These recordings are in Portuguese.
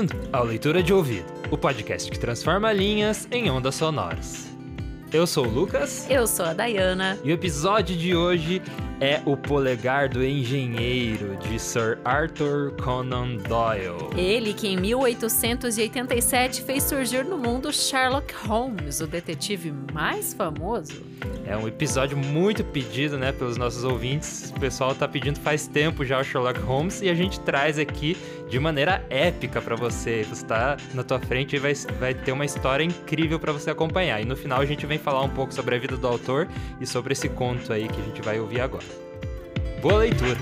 Bem-vindo ao Leitura de Ouvido, o podcast que transforma linhas em ondas sonoras. Eu sou o Lucas. Eu sou a Dayana. E o episódio de hoje é O Polegar do Engenheiro, de Sir Arthur Conan Doyle. Ele que em 1887 fez surgir no mundo Sherlock Holmes, o detetive mais famoso. É um episódio muito pedido, né, pelos nossos ouvintes. O pessoal tá pedindo faz tempo já o Sherlock Holmes e a gente traz aqui de maneira épica para você. Você tá na tua frente e vai, vai ter uma história incrível para você acompanhar. E no final a gente vem falar um pouco sobre a vida do autor e sobre esse conto aí que a gente vai ouvir agora. Boa leitura!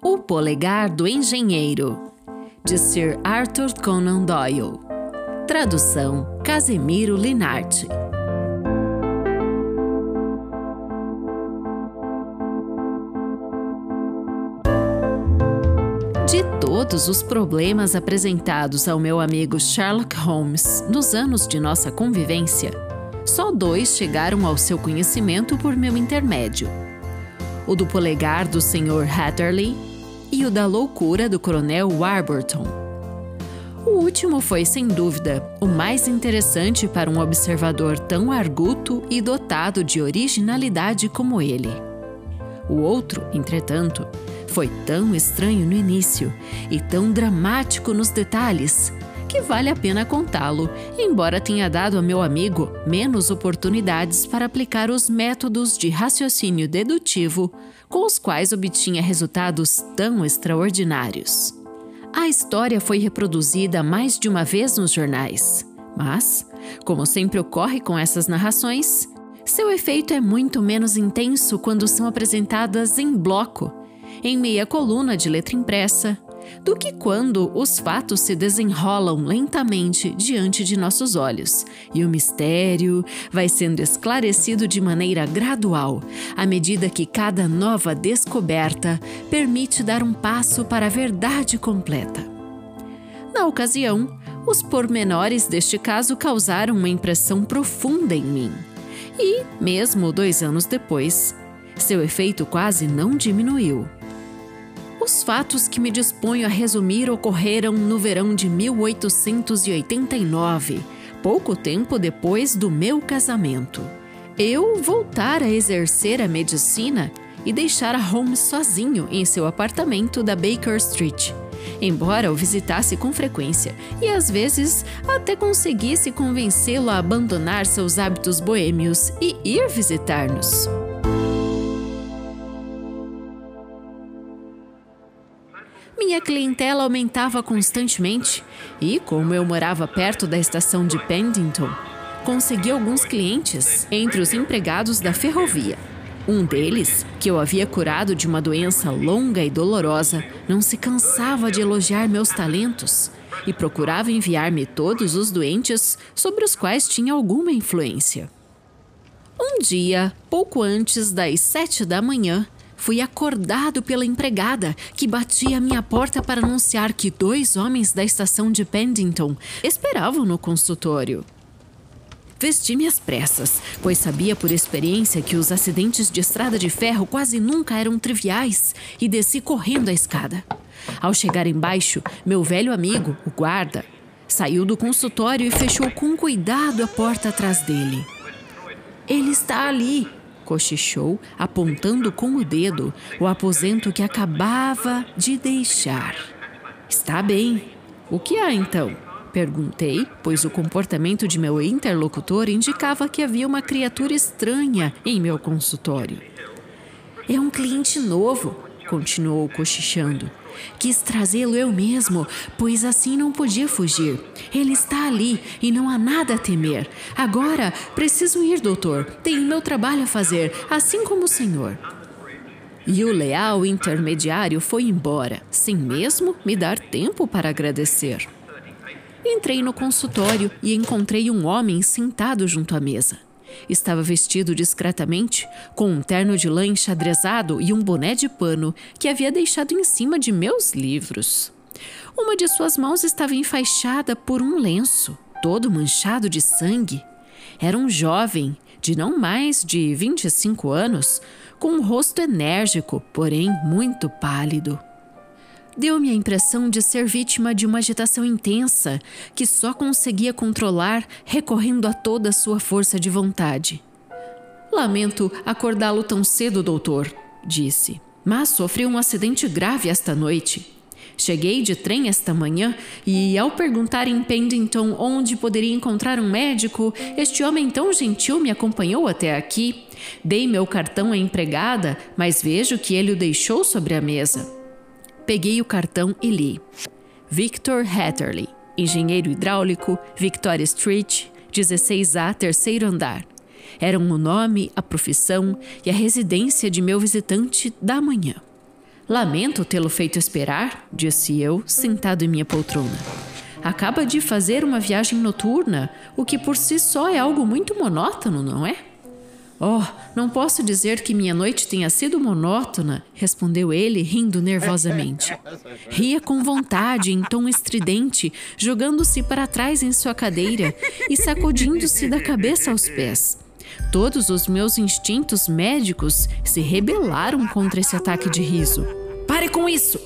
O Polegar do Engenheiro, de Sir Arthur Conan Doyle. Tradução: Casemiro Linarte. De todos os problemas apresentados ao meu amigo Sherlock Holmes nos anos de nossa convivência, só dois chegaram ao seu conhecimento por meu intermédio: o do polegar do Sr. Hatterley e o da loucura do Coronel Warburton. O último foi, sem dúvida, o mais interessante para um observador tão arguto e dotado de originalidade como ele. O outro, entretanto, foi tão estranho no início e tão dramático nos detalhes que vale a pena contá-lo, embora tenha dado a meu amigo menos oportunidades para aplicar os métodos de raciocínio dedutivo com os quais obtinha resultados tão extraordinários. A história foi reproduzida mais de uma vez nos jornais, mas, como sempre ocorre com essas narrações, seu efeito é muito menos intenso quando são apresentadas em bloco em meia coluna de letra impressa, do que quando os fatos se desenrolam lentamente diante de nossos olhos e o mistério vai sendo esclarecido de maneira gradual, à medida que cada nova descoberta permite dar um passo para a verdade completa. Na ocasião, os pormenores deste caso causaram uma impressão profunda em mim. E, mesmo dois anos depois, seu efeito quase não diminuiu. Os fatos que me disponho a resumir ocorreram no verão de 1889, pouco tempo depois do meu casamento. Eu voltar a exercer a medicina e deixar a Holmes sozinho em seu apartamento da Baker Street, embora o visitasse com frequência e às vezes até conseguisse convencê-lo a abandonar seus hábitos boêmios e ir visitar-nos. Minha clientela aumentava constantemente e, como eu morava perto da estação de Pendleton, consegui alguns clientes entre os empregados da ferrovia. Um deles, que eu havia curado de uma doença longa e dolorosa, não se cansava de elogiar meus talentos e procurava enviar-me todos os doentes sobre os quais tinha alguma influência. Um dia, pouco antes das sete da manhã, fui acordado pela empregada que batia à minha porta para anunciar que dois homens da estação de Pendleton esperavam no consultório. Vesti-me às pressas, pois sabia por experiência que os acidentes de estrada de ferro quase nunca eram triviais, e desci correndo a escada. Ao chegar embaixo, meu velho amigo, o guarda, saiu do consultório e fechou com cuidado a porta atrás dele. Ele está ali, cochichou, apontando com o dedo o aposento que acabava de deixar. Está bem. O que há então? Perguntei, pois o comportamento de meu interlocutor indicava que havia uma criatura estranha em meu consultório. É um cliente novo, continuou cochichando. Quis trazê-lo eu mesmo, pois assim não podia fugir. Ele está ali e não há nada a temer. Agora preciso ir, doutor. Tenho meu trabalho a fazer, assim como o senhor. E o leal intermediário foi embora, sem mesmo me dar tempo para agradecer. Entrei no consultório e encontrei um homem sentado junto à mesa. Estava vestido discretamente, com um terno de lã enxadrezado e um boné de pano que havia deixado em cima de meus livros. Uma de suas mãos estava enfaixada por um lenço, todo manchado de sangue. Era um jovem, de não mais de 25 anos, com um rosto enérgico, porém muito pálido deu-me a impressão de ser vítima de uma agitação intensa que só conseguia controlar recorrendo a toda a sua força de vontade. Lamento acordá-lo tão cedo, doutor, disse, mas sofri um acidente grave esta noite. Cheguei de trem esta manhã e, ao perguntar em Pendleton onde poderia encontrar um médico, este homem tão gentil me acompanhou até aqui. Dei meu cartão à empregada, mas vejo que ele o deixou sobre a mesa. Peguei o cartão e li. Victor Hatterley, engenheiro hidráulico, Victoria Street, 16A, terceiro andar. Eram o nome, a profissão e a residência de meu visitante da manhã. Lamento tê-lo feito esperar, disse eu, sentado em minha poltrona. Acaba de fazer uma viagem noturna, o que por si só é algo muito monótono, não é? Oh, não posso dizer que minha noite tenha sido monótona, respondeu ele, rindo nervosamente. Ria com vontade, em tom estridente, jogando-se para trás em sua cadeira e sacudindo-se da cabeça aos pés. Todos os meus instintos médicos se rebelaram contra esse ataque de riso. Pare com isso!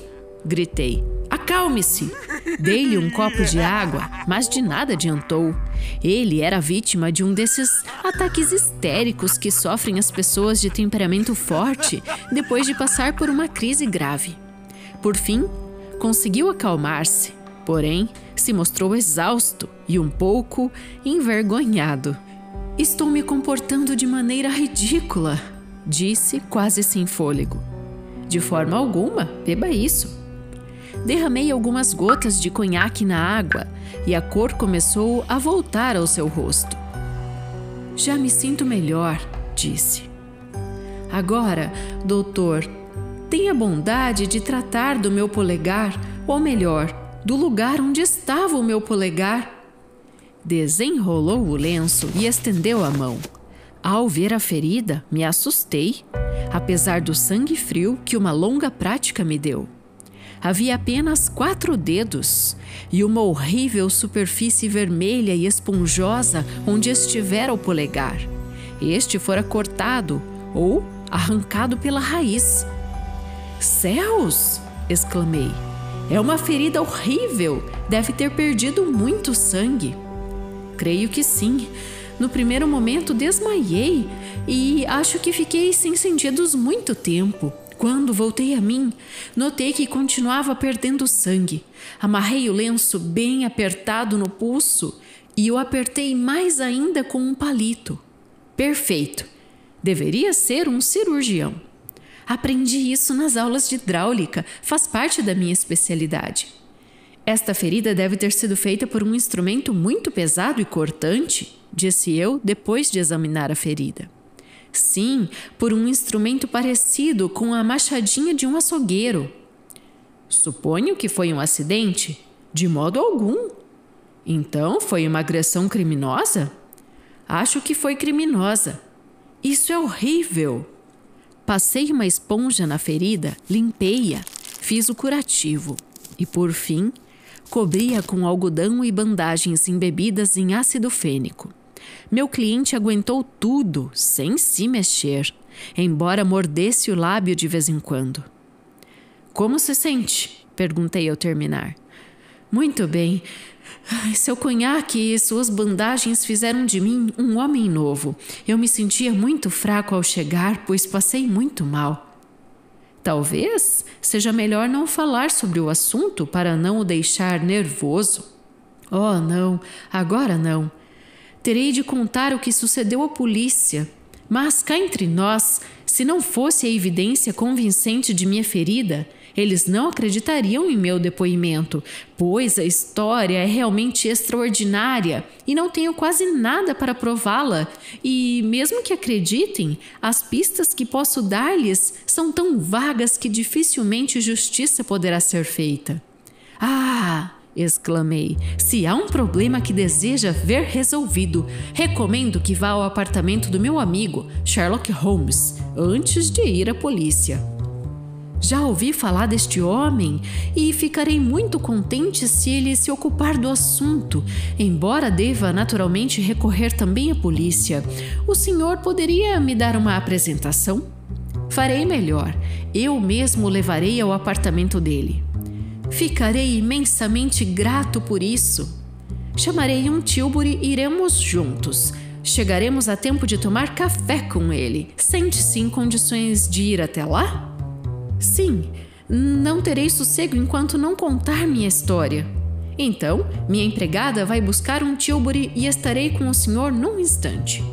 gritei. Acalme-se! Dei-lhe um copo de água, mas de nada adiantou. Ele era vítima de um desses ataques histéricos que sofrem as pessoas de temperamento forte depois de passar por uma crise grave. Por fim, conseguiu acalmar-se, porém se mostrou exausto e um pouco envergonhado. Estou me comportando de maneira ridícula, disse, quase sem fôlego. De forma alguma, beba isso. Derramei algumas gotas de conhaque na água e a cor começou a voltar ao seu rosto. Já me sinto melhor, disse. Agora, doutor, tenha bondade de tratar do meu polegar, ou melhor, do lugar onde estava o meu polegar. Desenrolou o lenço e estendeu a mão. Ao ver a ferida, me assustei, apesar do sangue frio que uma longa prática me deu havia apenas quatro dedos e uma horrível superfície vermelha e esponjosa onde estivera o polegar. Este fora cortado ou arrancado pela raiz. Céus! exclamei. É uma ferida horrível. Deve ter perdido muito sangue. Creio que sim. No primeiro momento desmaiei e acho que fiquei sem sentidos muito tempo. Quando voltei a mim, notei que continuava perdendo sangue. Amarrei o lenço bem apertado no pulso e o apertei mais ainda com um palito. Perfeito. Deveria ser um cirurgião. Aprendi isso nas aulas de hidráulica, faz parte da minha especialidade. Esta ferida deve ter sido feita por um instrumento muito pesado e cortante, disse eu depois de examinar a ferida. Sim, por um instrumento parecido com a machadinha de um açougueiro. Suponho que foi um acidente? De modo algum. Então foi uma agressão criminosa? Acho que foi criminosa. Isso é horrível. Passei uma esponja na ferida, limpei-a, fiz o curativo e, por fim, cobri-a com algodão e bandagens embebidas em ácido fênico. Meu cliente aguentou tudo sem se mexer, embora mordesse o lábio de vez em quando. Como se sente? perguntei ao terminar. Muito bem. Seu conhaque e suas bandagens fizeram de mim um homem novo. Eu me sentia muito fraco ao chegar, pois passei muito mal. Talvez seja melhor não falar sobre o assunto para não o deixar nervoso. Oh, não, agora não. Terei de contar o que sucedeu à polícia. Mas cá entre nós, se não fosse a evidência convincente de minha ferida, eles não acreditariam em meu depoimento, pois a história é realmente extraordinária e não tenho quase nada para prová-la. E, mesmo que acreditem, as pistas que posso dar-lhes são tão vagas que dificilmente justiça poderá ser feita. Ah! Exclamei. Se há um problema que deseja ver resolvido, recomendo que vá ao apartamento do meu amigo, Sherlock Holmes, antes de ir à polícia. Já ouvi falar deste homem e ficarei muito contente se ele se ocupar do assunto, embora deva naturalmente recorrer também à polícia. O senhor poderia me dar uma apresentação? Farei melhor. Eu mesmo levarei ao apartamento dele. Ficarei imensamente grato por isso. Chamarei um Tilbury e iremos juntos. Chegaremos a tempo de tomar café com ele. Sente-se em condições de ir até lá? Sim, não terei sossego enquanto não contar minha história. Então, minha empregada vai buscar um Tilbury e estarei com o senhor num instante.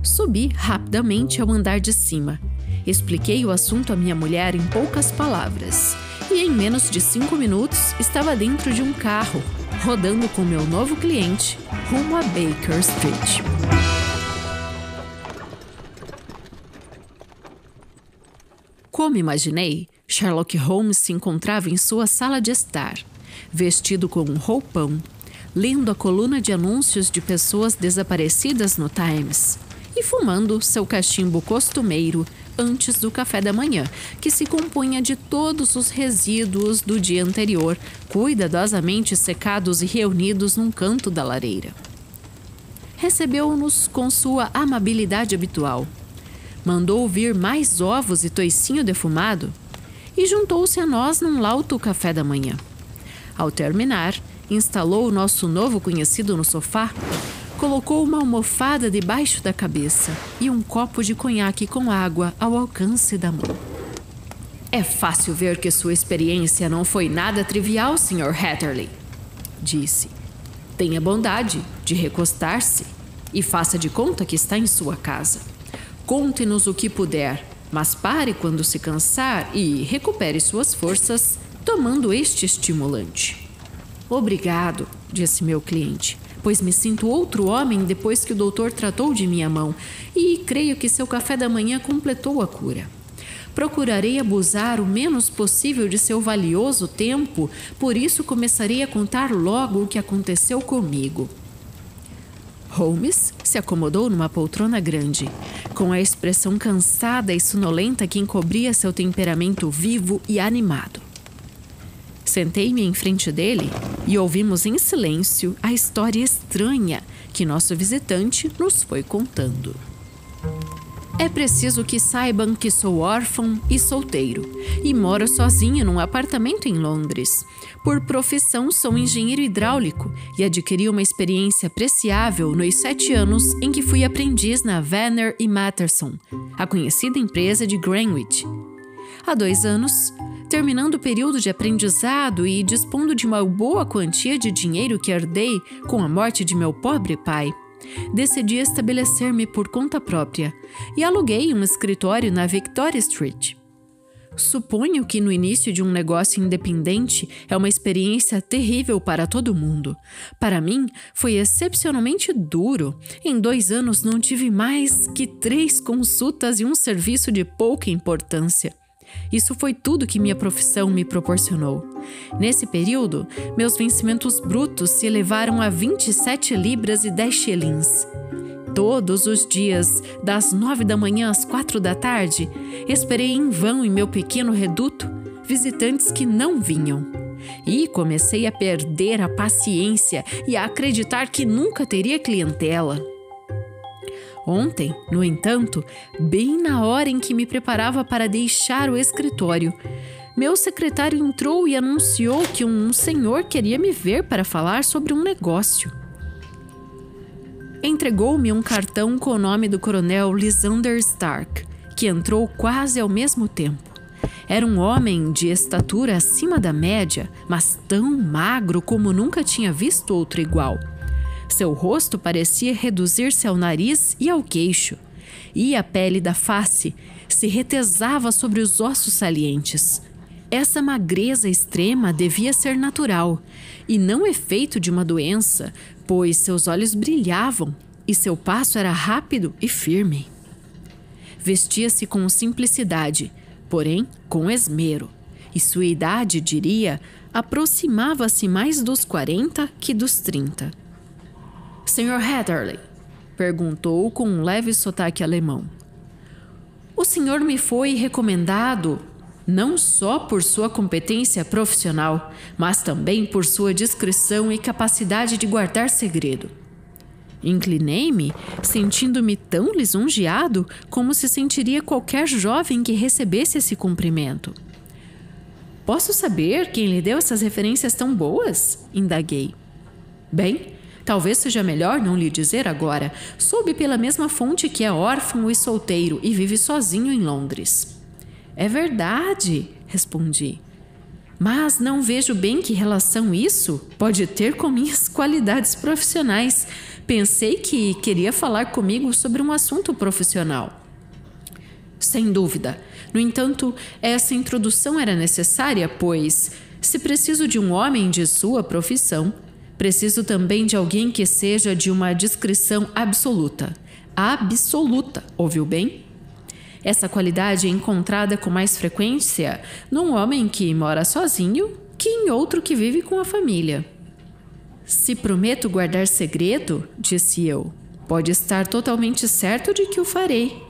Subi rapidamente ao andar de cima. Expliquei o assunto à minha mulher em poucas palavras. E em menos de cinco minutos estava dentro de um carro, rodando com meu novo cliente rumo a Baker Street. Como imaginei, Sherlock Holmes se encontrava em sua sala de estar, vestido com um roupão, lendo a coluna de anúncios de pessoas desaparecidas no Times e fumando seu cachimbo costumeiro antes do café da manhã, que se compunha de todos os resíduos do dia anterior, cuidadosamente secados e reunidos num canto da lareira. Recebeu-nos com sua amabilidade habitual mandou vir mais ovos e toicinho defumado e juntou-se a nós num lauto café da manhã. Ao terminar, instalou o nosso novo conhecido no sofá, colocou uma almofada debaixo da cabeça e um copo de conhaque com água ao alcance da mão. É fácil ver que sua experiência não foi nada trivial, Sr. Hatterley, disse. Tenha bondade de recostar-se e faça de conta que está em sua casa. Conte-nos o que puder, mas pare quando se cansar e recupere suas forças tomando este estimulante. Obrigado, disse meu cliente, pois me sinto outro homem depois que o doutor tratou de minha mão e creio que seu café da manhã completou a cura. Procurarei abusar o menos possível de seu valioso tempo, por isso começarei a contar logo o que aconteceu comigo. Holmes se acomodou numa poltrona grande, com a expressão cansada e sonolenta que encobria seu temperamento vivo e animado. Sentei-me em frente dele e ouvimos em silêncio a história estranha que nosso visitante nos foi contando. É preciso que saibam que sou órfão e solteiro e moro sozinho num apartamento em Londres. Por profissão, sou engenheiro hidráulico e adquiri uma experiência apreciável nos sete anos em que fui aprendiz na Vanner e Matterson, a conhecida empresa de Greenwich. Há dois anos, terminando o período de aprendizado e dispondo de uma boa quantia de dinheiro que herdei com a morte de meu pobre pai decidi estabelecer-me por conta própria e aluguei um escritório na Victoria Street. Suponho que no início de um negócio independente é uma experiência terrível para todo mundo. Para mim, foi excepcionalmente duro. Em dois anos não tive mais que três consultas e um serviço de pouca importância. Isso foi tudo que minha profissão me proporcionou. Nesse período, meus vencimentos brutos se elevaram a 27 libras e 10 shillings. Todos os dias, das nove da manhã às quatro da tarde, esperei em vão em meu pequeno reduto visitantes que não vinham. E comecei a perder a paciência e a acreditar que nunca teria clientela. Ontem, no entanto, bem na hora em que me preparava para deixar o escritório, meu secretário entrou e anunciou que um senhor queria me ver para falar sobre um negócio. Entregou-me um cartão com o nome do coronel Lysander Stark, que entrou quase ao mesmo tempo. Era um homem de estatura acima da média, mas tão magro como nunca tinha visto outro igual. Seu rosto parecia reduzir-se ao nariz e ao queixo, e a pele da face se retesava sobre os ossos salientes. Essa magreza extrema devia ser natural e não efeito de uma doença, pois seus olhos brilhavam e seu passo era rápido e firme. Vestia-se com simplicidade, porém com esmero, e sua idade, diria, aproximava-se mais dos 40 que dos 30. Sr. Heatherley, perguntou com um leve sotaque alemão. O senhor me foi recomendado não só por sua competência profissional, mas também por sua discrição e capacidade de guardar segredo. Inclinei-me, sentindo-me tão lisonjeado como se sentiria qualquer jovem que recebesse esse cumprimento. Posso saber quem lhe deu essas referências tão boas? indaguei. Bem, talvez seja melhor não lhe dizer agora. Soube pela mesma fonte que é órfão e solteiro e vive sozinho em Londres. É verdade, respondi. Mas não vejo bem que relação isso pode ter com minhas qualidades profissionais. Pensei que queria falar comigo sobre um assunto profissional. Sem dúvida. No entanto, essa introdução era necessária, pois, se preciso de um homem de sua profissão, preciso também de alguém que seja de uma discrição absoluta. Absoluta, ouviu bem? Essa qualidade é encontrada com mais frequência num homem que mora sozinho que em outro que vive com a família. Se prometo guardar segredo, disse eu, pode estar totalmente certo de que o farei.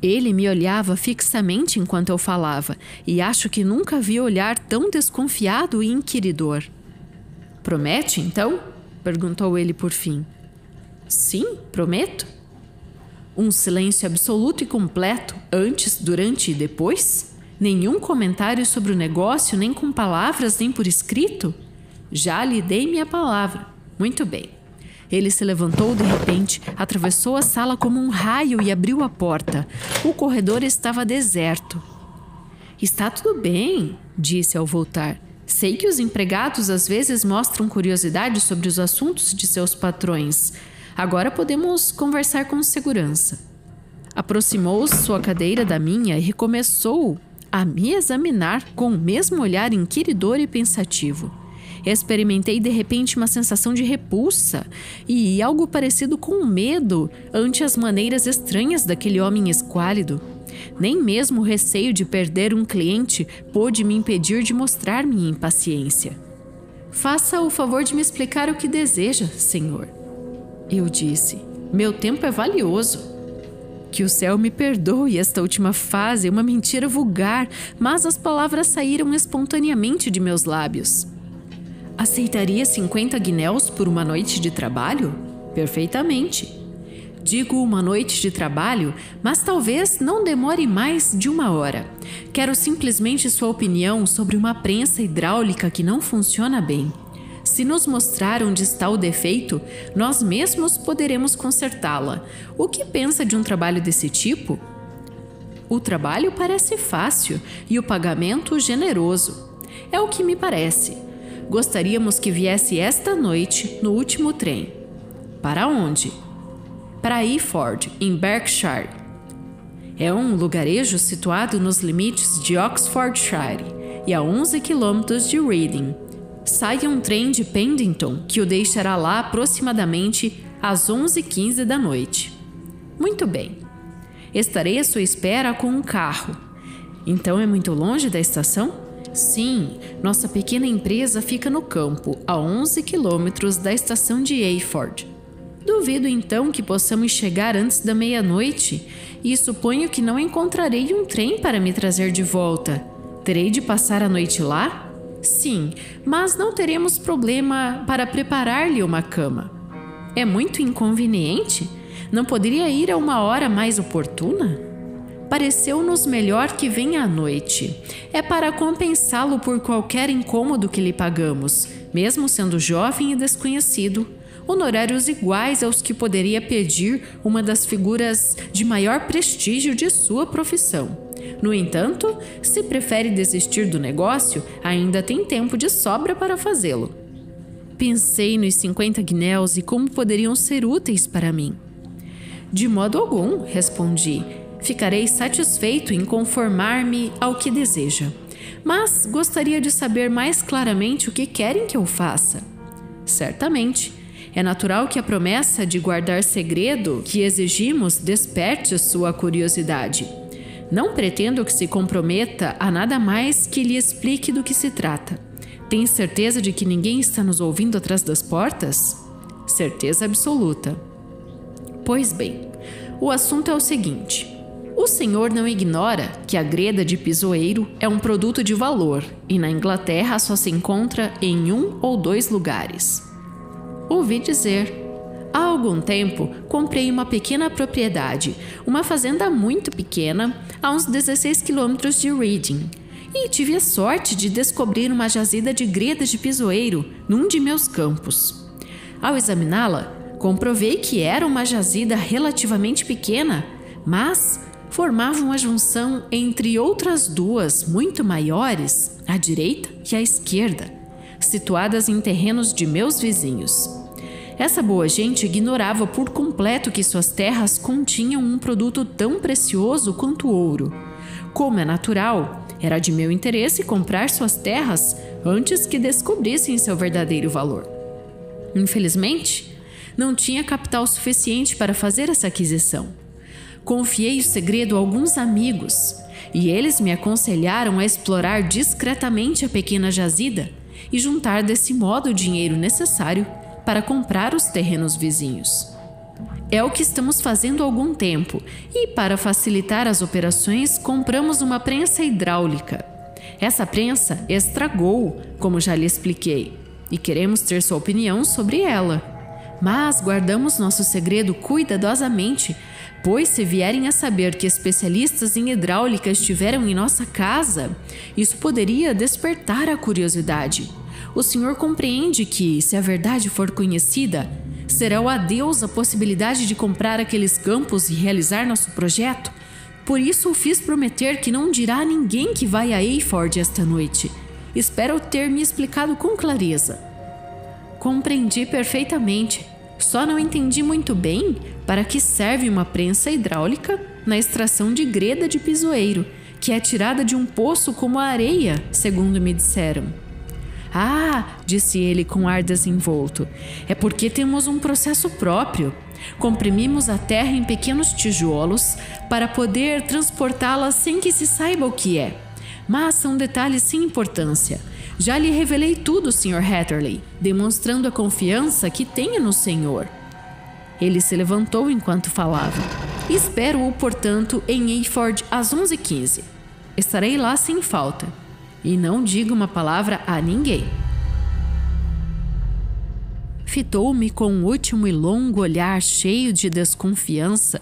Ele me olhava fixamente enquanto eu falava, e acho que nunca vi olhar tão desconfiado e inquiridor. Promete, então? perguntou ele por fim. Sim, prometo. Um silêncio absoluto e completo, antes, durante e depois? Nenhum comentário sobre o negócio, nem com palavras, nem por escrito? Já lhe dei minha palavra. Muito bem. Ele se levantou de repente, atravessou a sala como um raio e abriu a porta. O corredor estava deserto. Está tudo bem, disse ao voltar. Sei que os empregados às vezes mostram curiosidade sobre os assuntos de seus patrões, Agora podemos conversar com segurança. Aproximou sua cadeira da minha e recomeçou a me examinar com o mesmo olhar inquiridor e pensativo. Experimentei de repente uma sensação de repulsa e algo parecido com medo ante as maneiras estranhas daquele homem esquálido. Nem mesmo o receio de perder um cliente pôde me impedir de mostrar minha impaciência. Faça o favor de me explicar o que deseja, senhor. Eu disse: Meu tempo é valioso. Que o céu me perdoe esta última fase, uma mentira vulgar, mas as palavras saíram espontaneamente de meus lábios. Aceitaria 50 guinéus por uma noite de trabalho? Perfeitamente. Digo uma noite de trabalho, mas talvez não demore mais de uma hora. Quero simplesmente sua opinião sobre uma prensa hidráulica que não funciona bem. Se nos mostrar onde está o defeito, nós mesmos poderemos consertá-la. O que pensa de um trabalho desse tipo? O trabalho parece fácil e o pagamento generoso. É o que me parece. Gostaríamos que viesse esta noite no último trem. Para onde? Para Eford, em Berkshire. É um lugarejo situado nos limites de Oxfordshire e a 11 quilômetros de Reading, sai um trem de Pendleton que o deixará lá aproximadamente às 11h15 da noite. Muito bem. Estarei à sua espera com um carro. Então é muito longe da estação? Sim, nossa pequena empresa fica no campo, a 11 quilômetros da estação de Ayford. Duvido então que possamos chegar antes da meia-noite e suponho que não encontrarei um trem para me trazer de volta. Terei de passar a noite lá? Sim, mas não teremos problema para preparar-lhe uma cama. É muito inconveniente? Não poderia ir a uma hora mais oportuna? Pareceu-nos melhor que venha à noite. É para compensá-lo por qualquer incômodo que lhe pagamos, mesmo sendo jovem e desconhecido. Honorários iguais aos que poderia pedir uma das figuras de maior prestígio de sua profissão. No entanto, se prefere desistir do negócio, ainda tem tempo de sobra para fazê-lo. Pensei nos 50 guinéus e como poderiam ser úteis para mim. De modo algum, respondi. Ficarei satisfeito em conformar-me ao que deseja. Mas gostaria de saber mais claramente o que querem que eu faça. Certamente. É natural que a promessa de guardar segredo que exigimos desperte sua curiosidade. Não pretendo que se comprometa a nada mais que lhe explique do que se trata. Tem certeza de que ninguém está nos ouvindo atrás das portas? Certeza absoluta. Pois bem, o assunto é o seguinte: o senhor não ignora que a greda de pisoeiro é um produto de valor e na Inglaterra só se encontra em um ou dois lugares. Ouvi dizer. Há algum tempo, comprei uma pequena propriedade, uma fazenda muito pequena, a uns 16 quilômetros de Reading, e tive a sorte de descobrir uma jazida de greda de pisoeiro num de meus campos. Ao examiná-la, comprovei que era uma jazida relativamente pequena, mas formava uma junção entre outras duas muito maiores, à direita e à esquerda, situadas em terrenos de meus vizinhos. Essa boa gente ignorava por completo que suas terras continham um produto tão precioso quanto ouro. Como é natural, era de meu interesse comprar suas terras antes que descobrissem seu verdadeiro valor. Infelizmente, não tinha capital suficiente para fazer essa aquisição. Confiei o segredo a alguns amigos e eles me aconselharam a explorar discretamente a pequena jazida e juntar desse modo o dinheiro necessário para comprar os terrenos vizinhos. É o que estamos fazendo há algum tempo e, para facilitar as operações, compramos uma prensa hidráulica. Essa prensa estragou, como já lhe expliquei, e queremos ter sua opinião sobre ela. Mas guardamos nosso segredo cuidadosamente, pois se vierem a saber que especialistas em hidráulica estiveram em nossa casa, isso poderia despertar a curiosidade o Senhor compreende que, se a verdade for conhecida, será o adeus a possibilidade de comprar aqueles campos e realizar nosso projeto? Por isso o fiz prometer que não dirá a ninguém que vai a Eyford esta noite. Espero ter me explicado com clareza. Compreendi perfeitamente, só não entendi muito bem para que serve uma prensa hidráulica na extração de greda de pisoeiro, que é tirada de um poço como a areia, segundo me disseram. Ah, disse ele com ar desenvolto, é porque temos um processo próprio. Comprimimos a terra em pequenos tijolos para poder transportá-la sem que se saiba o que é. Mas são detalhes sem importância. Já lhe revelei tudo, Sr. Hatterley, demonstrando a confiança que tenho no Senhor. Ele se levantou enquanto falava. Espero-o, portanto, em Eyford às 11h15. Estarei lá sem falta e não diga uma palavra a ninguém. Fitou-me com um último e longo olhar cheio de desconfiança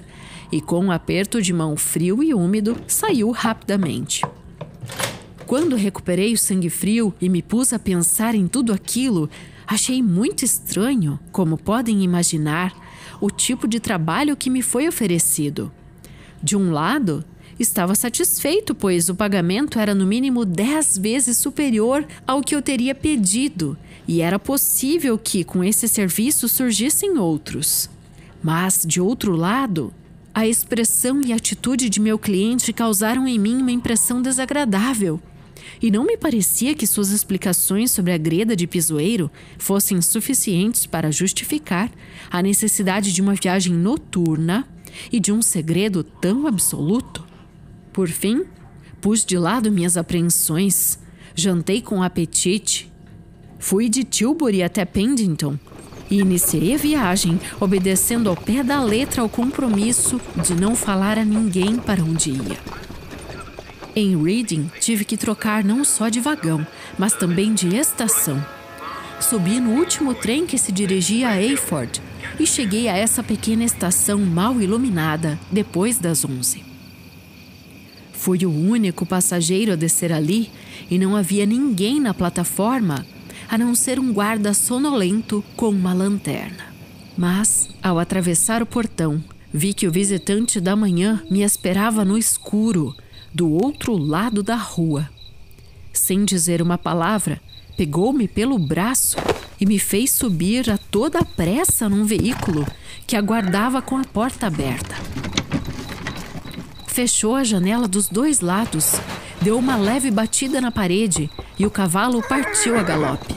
e, com um aperto de mão frio e úmido, saiu rapidamente. Quando recuperei o sangue frio e me pus a pensar em tudo aquilo, achei muito estranho, como podem imaginar, o tipo de trabalho que me foi oferecido. De um lado, Estava satisfeito, pois o pagamento era no mínimo dez vezes superior ao que eu teria pedido, e era possível que com esse serviço surgissem outros. Mas, de outro lado, a expressão e atitude de meu cliente causaram em mim uma impressão desagradável. E não me parecia que suas explicações sobre a greda de pisoeiro fossem suficientes para justificar a necessidade de uma viagem noturna e de um segredo tão absoluto. Por fim, pus de lado minhas apreensões, jantei com apetite, fui de Tilbury até Pendington e iniciei a viagem, obedecendo ao pé da letra ao compromisso de não falar a ninguém para onde ia. Em Reading, tive que trocar não só de vagão, mas também de estação. Subi no último trem que se dirigia a Eyford e cheguei a essa pequena estação mal iluminada depois das 11. Foi o único passageiro a descer ali e não havia ninguém na plataforma a não ser um guarda sonolento com uma lanterna. Mas, ao atravessar o portão, vi que o visitante da manhã me esperava no escuro, do outro lado da rua. Sem dizer uma palavra, pegou-me pelo braço e me fez subir a toda pressa num veículo que aguardava com a porta aberta. Fechou a janela dos dois lados, deu uma leve batida na parede e o cavalo partiu a galope.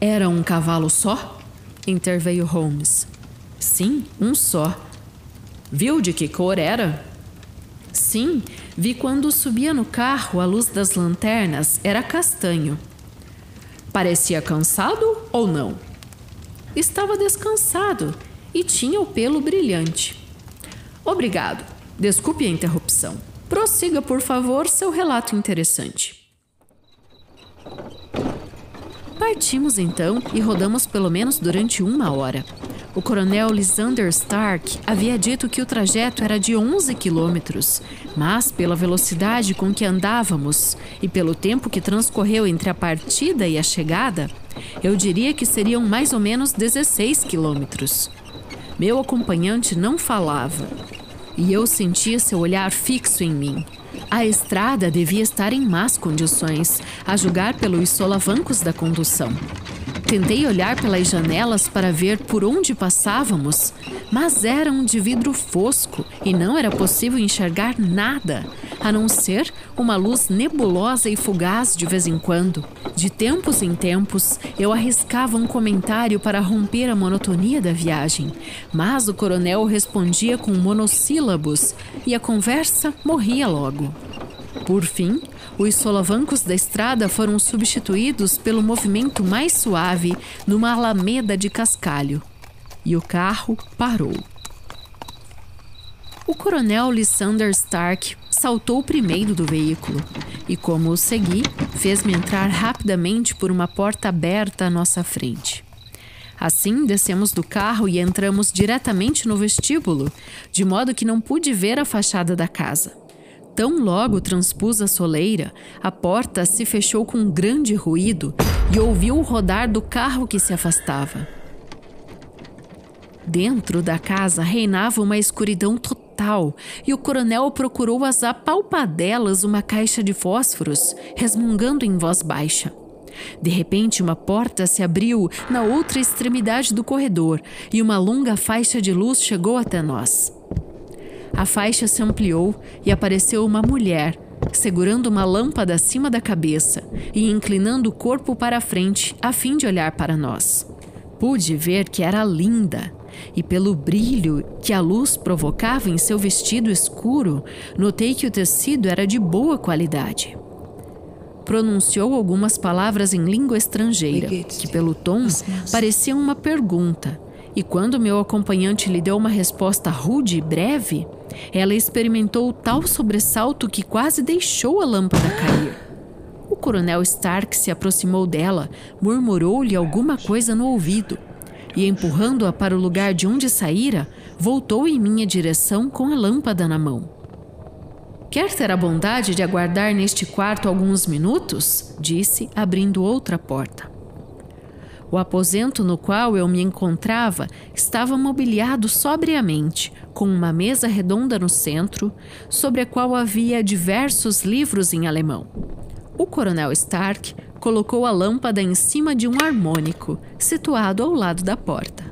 Era um cavalo só? interveio Holmes. Sim, um só. Viu de que cor era? Sim, vi quando subia no carro a luz das lanternas era castanho. Parecia cansado ou não? Estava descansado e tinha o pelo brilhante. Obrigado. Desculpe a interrupção. Prossiga, por favor, seu relato interessante. Partimos então e rodamos pelo menos durante uma hora. O coronel Lysander Stark havia dito que o trajeto era de 11 quilômetros, mas pela velocidade com que andávamos e pelo tempo que transcorreu entre a partida e a chegada, eu diria que seriam mais ou menos 16 quilômetros. Meu acompanhante não falava e eu sentia seu olhar fixo em mim. A estrada devia estar em más condições, a julgar pelos solavancos da condução. Tentei olhar pelas janelas para ver por onde passávamos, mas eram de vidro fosco e não era possível enxergar nada, a não ser uma luz nebulosa e fugaz de vez em quando. De tempos em tempos, eu arriscava um comentário para romper a monotonia da viagem, mas o coronel respondia com monossílabos e a conversa morria logo. Por fim, os solavancos da estrada foram substituídos pelo movimento mais suave numa alameda de cascalho. E o carro parou. O coronel Lysander Stark saltou primeiro do veículo e, como o segui, fez-me entrar rapidamente por uma porta aberta à nossa frente. Assim, descemos do carro e entramos diretamente no vestíbulo, de modo que não pude ver a fachada da casa. Tão logo transpus a soleira, a porta se fechou com um grande ruído e ouviu o rodar do carro que se afastava. Dentro da casa reinava uma escuridão total e o coronel procurou às apalpadelas uma caixa de fósforos, resmungando em voz baixa. De repente, uma porta se abriu na outra extremidade do corredor e uma longa faixa de luz chegou até nós. A faixa se ampliou e apareceu uma mulher, segurando uma lâmpada acima da cabeça e inclinando o corpo para a frente a fim de olhar para nós. Pude ver que era linda, e pelo brilho que a luz provocava em seu vestido escuro, notei que o tecido era de boa qualidade. Pronunciou algumas palavras em língua estrangeira, que pelo tom pareciam uma pergunta, e quando meu acompanhante lhe deu uma resposta rude e breve, ela experimentou tal sobressalto que quase deixou a lâmpada cair. O coronel Stark se aproximou dela, murmurou-lhe alguma coisa no ouvido e, empurrando-a para o lugar de onde saíra, voltou em minha direção com a lâmpada na mão. Quer ter a bondade de aguardar neste quarto alguns minutos? disse, abrindo outra porta. O aposento no qual eu me encontrava estava mobiliado sobriamente, com uma mesa redonda no centro, sobre a qual havia diversos livros em alemão. O coronel Stark colocou a lâmpada em cima de um harmônico, situado ao lado da porta.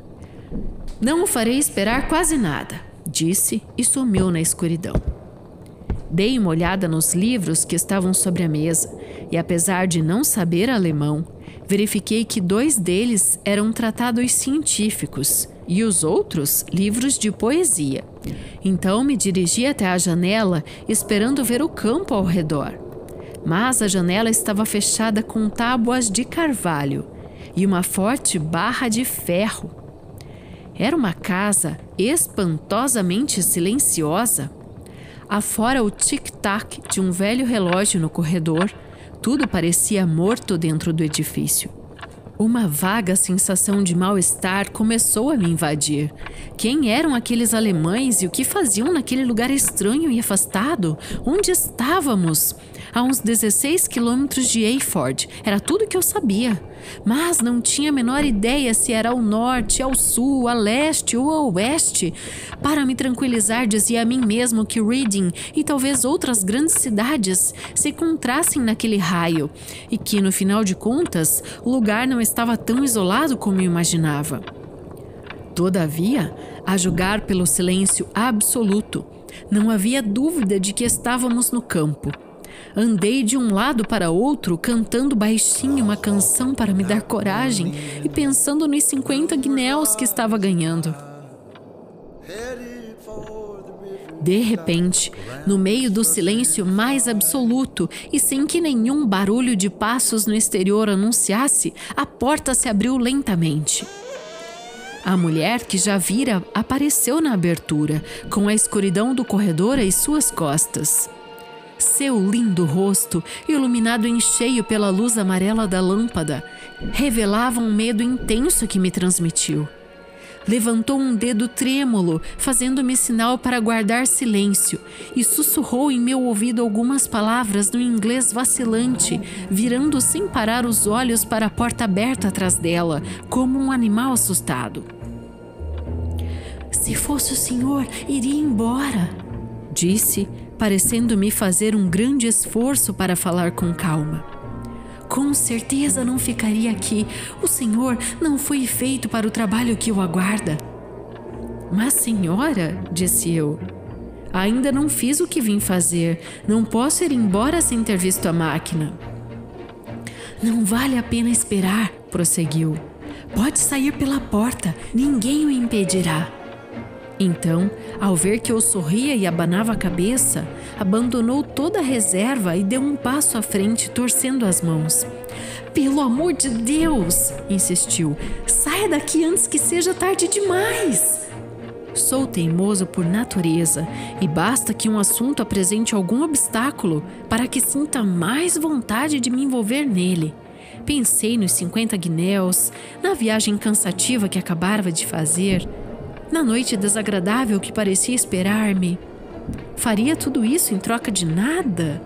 Não o farei esperar quase nada, disse e sumiu na escuridão. Dei uma olhada nos livros que estavam sobre a mesa e, apesar de não saber alemão, verifiquei que dois deles eram tratados científicos e os outros livros de poesia. Então me dirigi até a janela, esperando ver o campo ao redor. Mas a janela estava fechada com tábuas de carvalho e uma forte barra de ferro. Era uma casa espantosamente silenciosa. Afora o tic-tac de um velho relógio no corredor, tudo parecia morto dentro do edifício. Uma vaga sensação de mal-estar começou a me invadir. Quem eram aqueles alemães e o que faziam naquele lugar estranho e afastado? Onde estávamos? A uns 16 quilômetros de Ayford. Era tudo que eu sabia. Mas não tinha a menor ideia se era ao norte, ao sul, a leste ou a oeste. Para me tranquilizar, dizia a mim mesmo que Reading e talvez outras grandes cidades se encontrassem naquele raio e que, no final de contas, o lugar não estava tão isolado como eu imaginava. Todavia, a julgar pelo silêncio absoluto, não havia dúvida de que estávamos no campo. Andei de um lado para outro, cantando baixinho uma canção para me dar coragem e pensando nos 50 guinéus que estava ganhando. De repente, no meio do silêncio mais absoluto e sem que nenhum barulho de passos no exterior anunciasse, a porta se abriu lentamente. A mulher que já vira apareceu na abertura, com a escuridão do corredor às suas costas. Seu lindo rosto, iluminado em cheio pela luz amarela da lâmpada, revelava um medo intenso que me transmitiu. Levantou um dedo trêmulo, fazendo-me sinal para guardar silêncio, e sussurrou em meu ouvido algumas palavras no inglês vacilante, virando sem parar os olhos para a porta aberta atrás dela, como um animal assustado. Se fosse o senhor, iria embora, disse, parecendo-me fazer um grande esforço para falar com calma. Com certeza não ficaria aqui. O Senhor não foi feito para o trabalho que o aguarda. Mas, senhora, disse eu, ainda não fiz o que vim fazer. Não posso ir embora sem ter visto a máquina. Não vale a pena esperar, prosseguiu. Pode sair pela porta, ninguém o impedirá. Então, ao ver que eu sorria e abanava a cabeça, abandonou toda a reserva e deu um passo à frente, torcendo as mãos. Pelo amor de Deus! insistiu. Saia daqui antes que seja tarde demais! Sou teimoso por natureza e basta que um assunto apresente algum obstáculo para que sinta mais vontade de me envolver nele. Pensei nos 50 guinéus, na viagem cansativa que acabava de fazer na noite desagradável que parecia esperar-me. Faria tudo isso em troca de nada?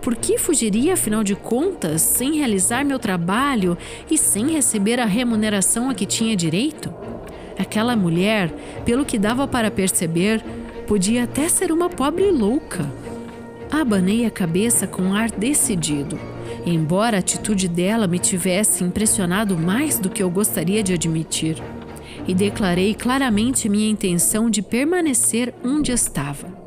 Por que fugiria, afinal de contas, sem realizar meu trabalho e sem receber a remuneração a que tinha direito? Aquela mulher, pelo que dava para perceber, podia até ser uma pobre louca. Abanei a cabeça com ar decidido, embora a atitude dela me tivesse impressionado mais do que eu gostaria de admitir e declarei claramente minha intenção de permanecer onde estava.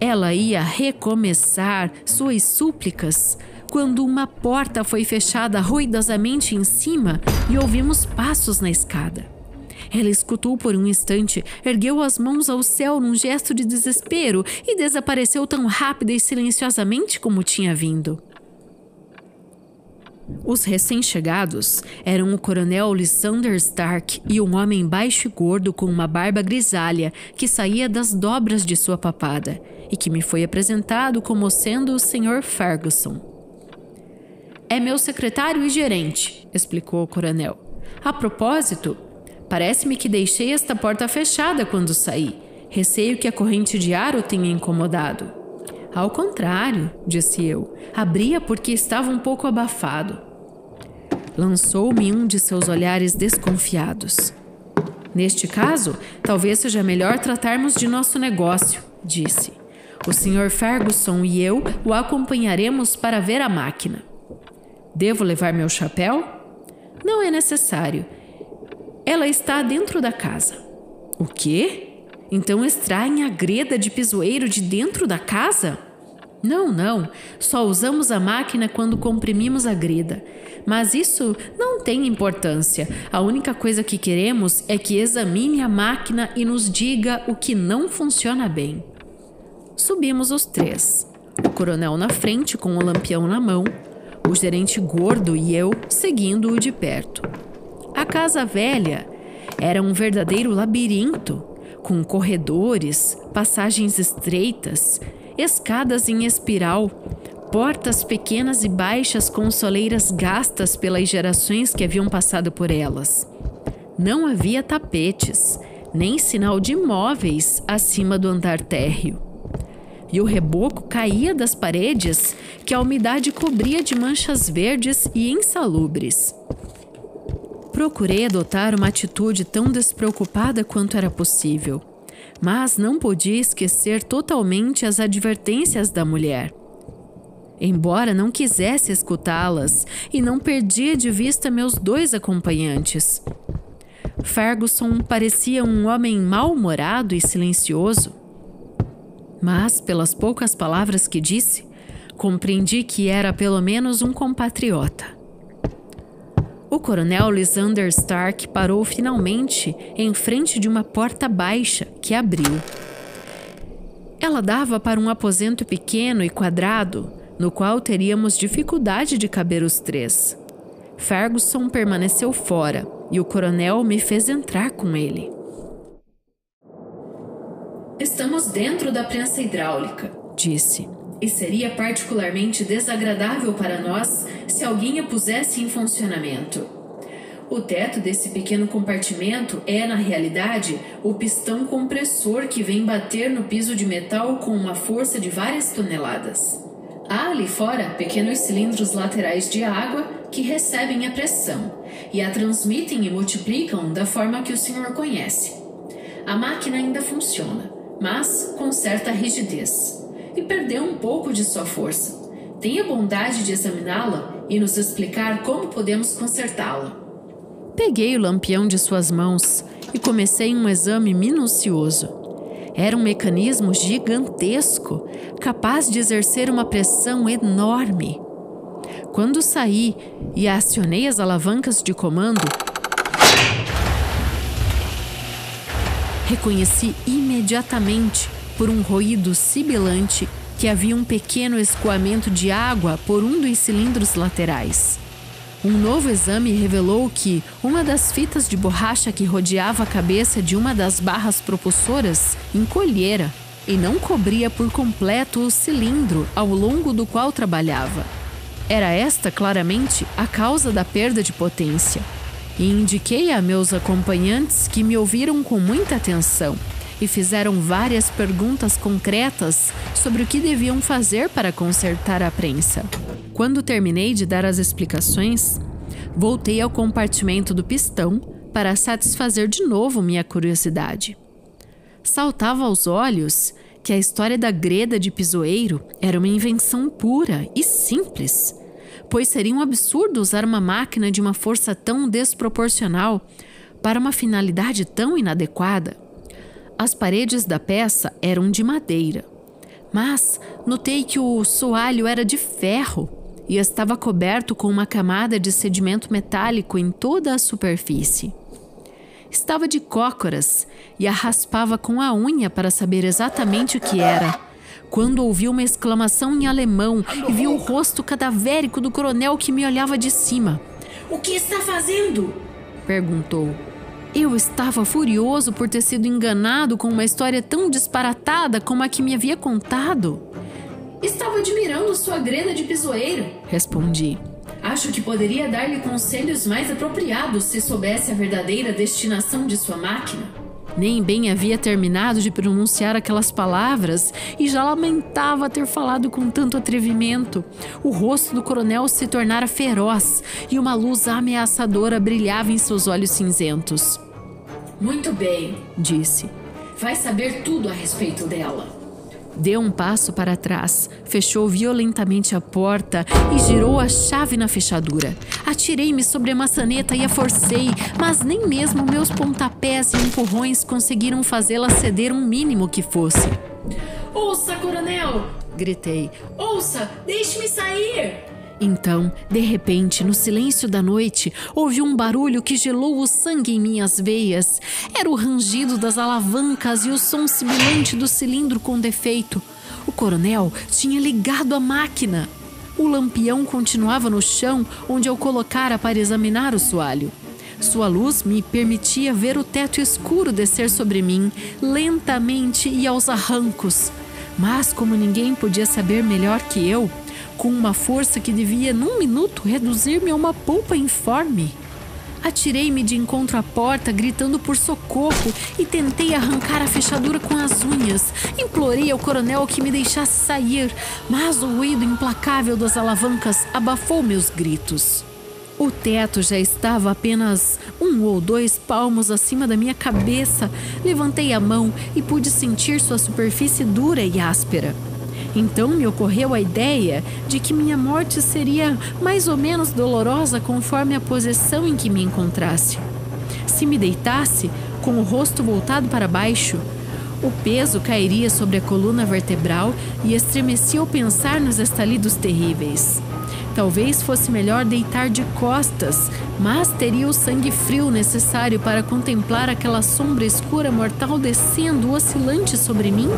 Ela ia recomeçar suas súplicas quando uma porta foi fechada ruidosamente em cima e ouvimos passos na escada. Ela escutou por um instante, ergueu as mãos ao céu num gesto de desespero e desapareceu tão rápida e silenciosamente como tinha vindo. Os recém-chegados eram o coronel Lysander Stark e um homem baixo e gordo com uma barba grisalha que saía das dobras de sua papada e que me foi apresentado como sendo o Sr. Ferguson. É meu secretário e gerente, explicou o coronel. A propósito, parece-me que deixei esta porta fechada quando saí. Receio que a corrente de ar o tenha incomodado. Ao contrário, disse eu, abria porque estava um pouco abafado. Lançou-me um de seus olhares desconfiados. Neste caso, talvez seja melhor tratarmos de nosso negócio, disse. O Sr. Ferguson e eu o acompanharemos para ver a máquina. Devo levar meu chapéu? Não é necessário. Ela está dentro da casa. O quê? Então extraem a greda de pisoeiro de dentro da casa? Não, não. Só usamos a máquina quando comprimimos a greda. Mas isso não tem importância. A única coisa que queremos é que examine a máquina e nos diga o que não funciona bem. Subimos os três. O coronel na frente com o lampião na mão, o gerente gordo e eu seguindo-o de perto. A casa velha era um verdadeiro labirinto com corredores, passagens estreitas, escadas em espiral, portas pequenas e baixas com soleiras gastas pelas gerações que haviam passado por elas. Não havia tapetes, nem sinal de móveis acima do andar térreo. e o reboco caía das paredes que a umidade cobria de manchas verdes e insalubres. Procurei adotar uma atitude tão despreocupada quanto era possível, mas não podia esquecer totalmente as advertências da mulher. Embora não quisesse escutá-las e não perdia de vista meus dois acompanhantes. Ferguson parecia um homem mal-humorado e silencioso. Mas, pelas poucas palavras que disse, compreendi que era pelo menos um compatriota. Coronel Lysander Stark parou finalmente em frente de uma porta baixa que abriu. Ela dava para um aposento pequeno e quadrado, no qual teríamos dificuldade de caber os três. Ferguson permaneceu fora e o coronel me fez entrar com ele. Estamos dentro da prensa hidráulica, disse e seria particularmente desagradável para nós se alguém a pusesse em funcionamento. O teto desse pequeno compartimento é, na realidade, o pistão compressor que vem bater no piso de metal com uma força de várias toneladas. Há ali fora pequenos cilindros laterais de água que recebem a pressão e a transmitem e multiplicam da forma que o senhor conhece. A máquina ainda funciona, mas com certa rigidez e perdeu um pouco de sua força. Tenha bondade de examiná-la e nos explicar como podemos consertá-la. Peguei o lampião de suas mãos e comecei um exame minucioso. Era um mecanismo gigantesco, capaz de exercer uma pressão enorme. Quando saí e acionei as alavancas de comando, reconheci imediatamente por um ruído sibilante que havia um pequeno escoamento de água por um dos cilindros laterais. Um novo exame revelou que uma das fitas de borracha que rodeava a cabeça de uma das barras propulsoras encolhera e não cobria por completo o cilindro ao longo do qual trabalhava. Era esta claramente a causa da perda de potência. E indiquei a meus acompanhantes que me ouviram com muita atenção e fizeram várias perguntas concretas sobre o que deviam fazer para consertar a prensa. Quando terminei de dar as explicações, voltei ao compartimento do pistão para satisfazer de novo minha curiosidade. Saltava aos olhos que a história da greda de pisoeiro era uma invenção pura e simples, pois seria um absurdo usar uma máquina de uma força tão desproporcional para uma finalidade tão inadequada. As paredes da peça eram de madeira, mas notei que o soalho era de ferro e estava coberto com uma camada de sedimento metálico em toda a superfície. Estava de cócoras e a raspava com a unha para saber exatamente o que era. Quando ouvi uma exclamação em alemão e vi o rosto cadavérico do coronel que me olhava de cima. O que está fazendo? perguntou. Eu estava furioso por ter sido enganado com uma história tão disparatada como a que me havia contado. Estava admirando sua grena de pisoeiro, respondi. Acho que poderia dar-lhe conselhos mais apropriados se soubesse a verdadeira destinação de sua máquina. Nem bem havia terminado de pronunciar aquelas palavras e já lamentava ter falado com tanto atrevimento. O rosto do coronel se tornara feroz e uma luz ameaçadora brilhava em seus olhos cinzentos. Muito bem, disse. Vai saber tudo a respeito dela. Deu um passo para trás, fechou violentamente a porta e girou a chave na fechadura. Atirei-me sobre a maçaneta e a forcei, mas nem mesmo meus pontapés e empurrões conseguiram fazê-la ceder um mínimo que fosse. Ouça, coronel! Gritei. Ouça, deixe-me sair! Então, de repente, no silêncio da noite, ouvi um barulho que gelou o sangue em minhas veias. Era o rangido das alavancas e o som sibilante do cilindro com defeito. O coronel tinha ligado a máquina. O lampião continuava no chão onde eu colocara para examinar o soalho. Sua luz me permitia ver o teto escuro descer sobre mim, lentamente e aos arrancos. Mas, como ninguém podia saber melhor que eu, com uma força que devia, num minuto, reduzir-me a uma polpa informe. Atirei-me de encontro à porta, gritando por socorro, e tentei arrancar a fechadura com as unhas. Implorei ao coronel que me deixasse sair, mas o ruído implacável das alavancas abafou meus gritos. O teto já estava apenas um ou dois palmos acima da minha cabeça. Levantei a mão e pude sentir sua superfície dura e áspera. Então me ocorreu a ideia de que minha morte seria mais ou menos dolorosa conforme a posição em que me encontrasse. Se me deitasse, com o rosto voltado para baixo, o peso cairia sobre a coluna vertebral e estremecia ao pensar nos estalidos terríveis. Talvez fosse melhor deitar de costas, mas teria o sangue frio necessário para contemplar aquela sombra escura mortal descendo oscilante sobre mim?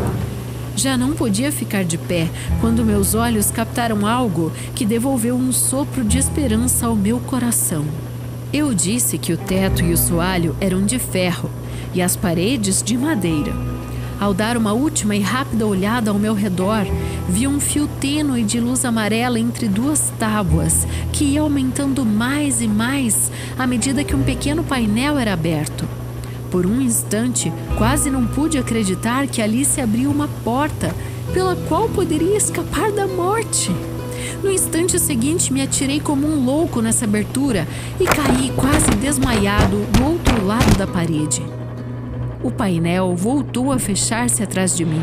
Já não podia ficar de pé quando meus olhos captaram algo que devolveu um sopro de esperança ao meu coração. Eu disse que o teto e o soalho eram de ferro e as paredes de madeira. Ao dar uma última e rápida olhada ao meu redor, vi um fio tênue de luz amarela entre duas tábuas, que ia aumentando mais e mais à medida que um pequeno painel era aberto. Por um instante, quase não pude acreditar que ali se abriu uma porta pela qual poderia escapar da morte. No instante seguinte, me atirei como um louco nessa abertura e caí quase desmaiado do outro lado da parede. O painel voltou a fechar-se atrás de mim,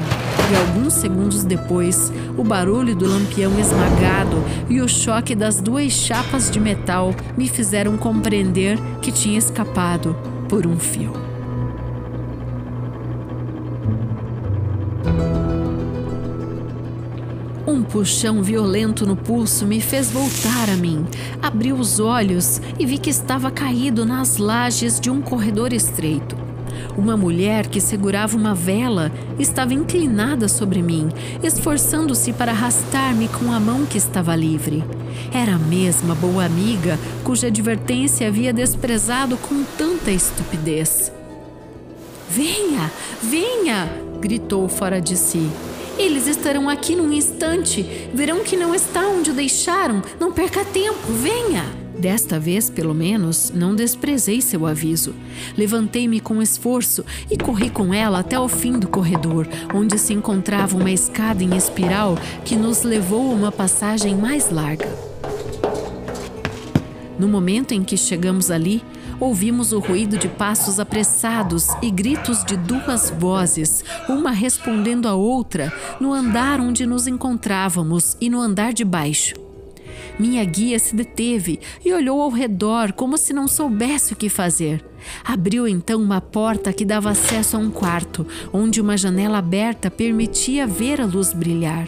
e alguns segundos depois, o barulho do lampião esmagado e o choque das duas chapas de metal me fizeram compreender que tinha escapado por um fio. Puxão violento no pulso me fez voltar a mim. Abri os olhos e vi que estava caído nas lajes de um corredor estreito. Uma mulher que segurava uma vela estava inclinada sobre mim, esforçando-se para arrastar-me com a mão que estava livre. Era a mesma boa amiga cuja advertência havia desprezado com tanta estupidez. Venha, venha! gritou fora de si. Eles estarão aqui num instante. Verão que não está onde o deixaram. Não perca tempo, venha! Desta vez, pelo menos, não desprezei seu aviso. Levantei-me com esforço e corri com ela até o fim do corredor, onde se encontrava uma escada em espiral que nos levou a uma passagem mais larga. No momento em que chegamos ali, ouvimos o ruído de passos apressados e gritos de duas vozes, uma respondendo à outra, no andar onde nos encontrávamos e no andar de baixo. Minha guia se deteve e olhou ao redor como se não soubesse o que fazer. Abriu então uma porta que dava acesso a um quarto, onde uma janela aberta permitia ver a luz brilhar.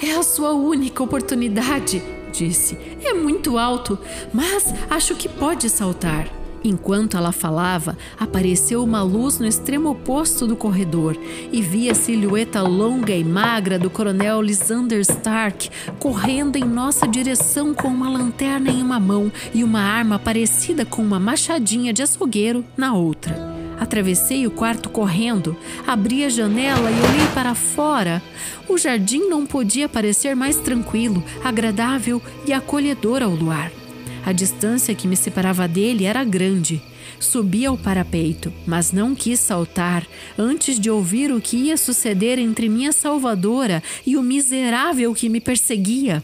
É a sua única oportunidade, disse. É muito alto, mas acho que pode saltar. Enquanto ela falava, apareceu uma luz no extremo oposto do corredor e vi a silhueta longa e magra do coronel Lysander Stark correndo em nossa direção com uma lanterna em uma mão e uma arma parecida com uma machadinha de açougueiro na outra. Atravessei o quarto correndo, abri a janela e olhei para fora. O jardim não podia parecer mais tranquilo, agradável e acolhedor ao luar. A distância que me separava dele era grande. Subi ao parapeito, mas não quis saltar antes de ouvir o que ia suceder entre minha salvadora e o miserável que me perseguia.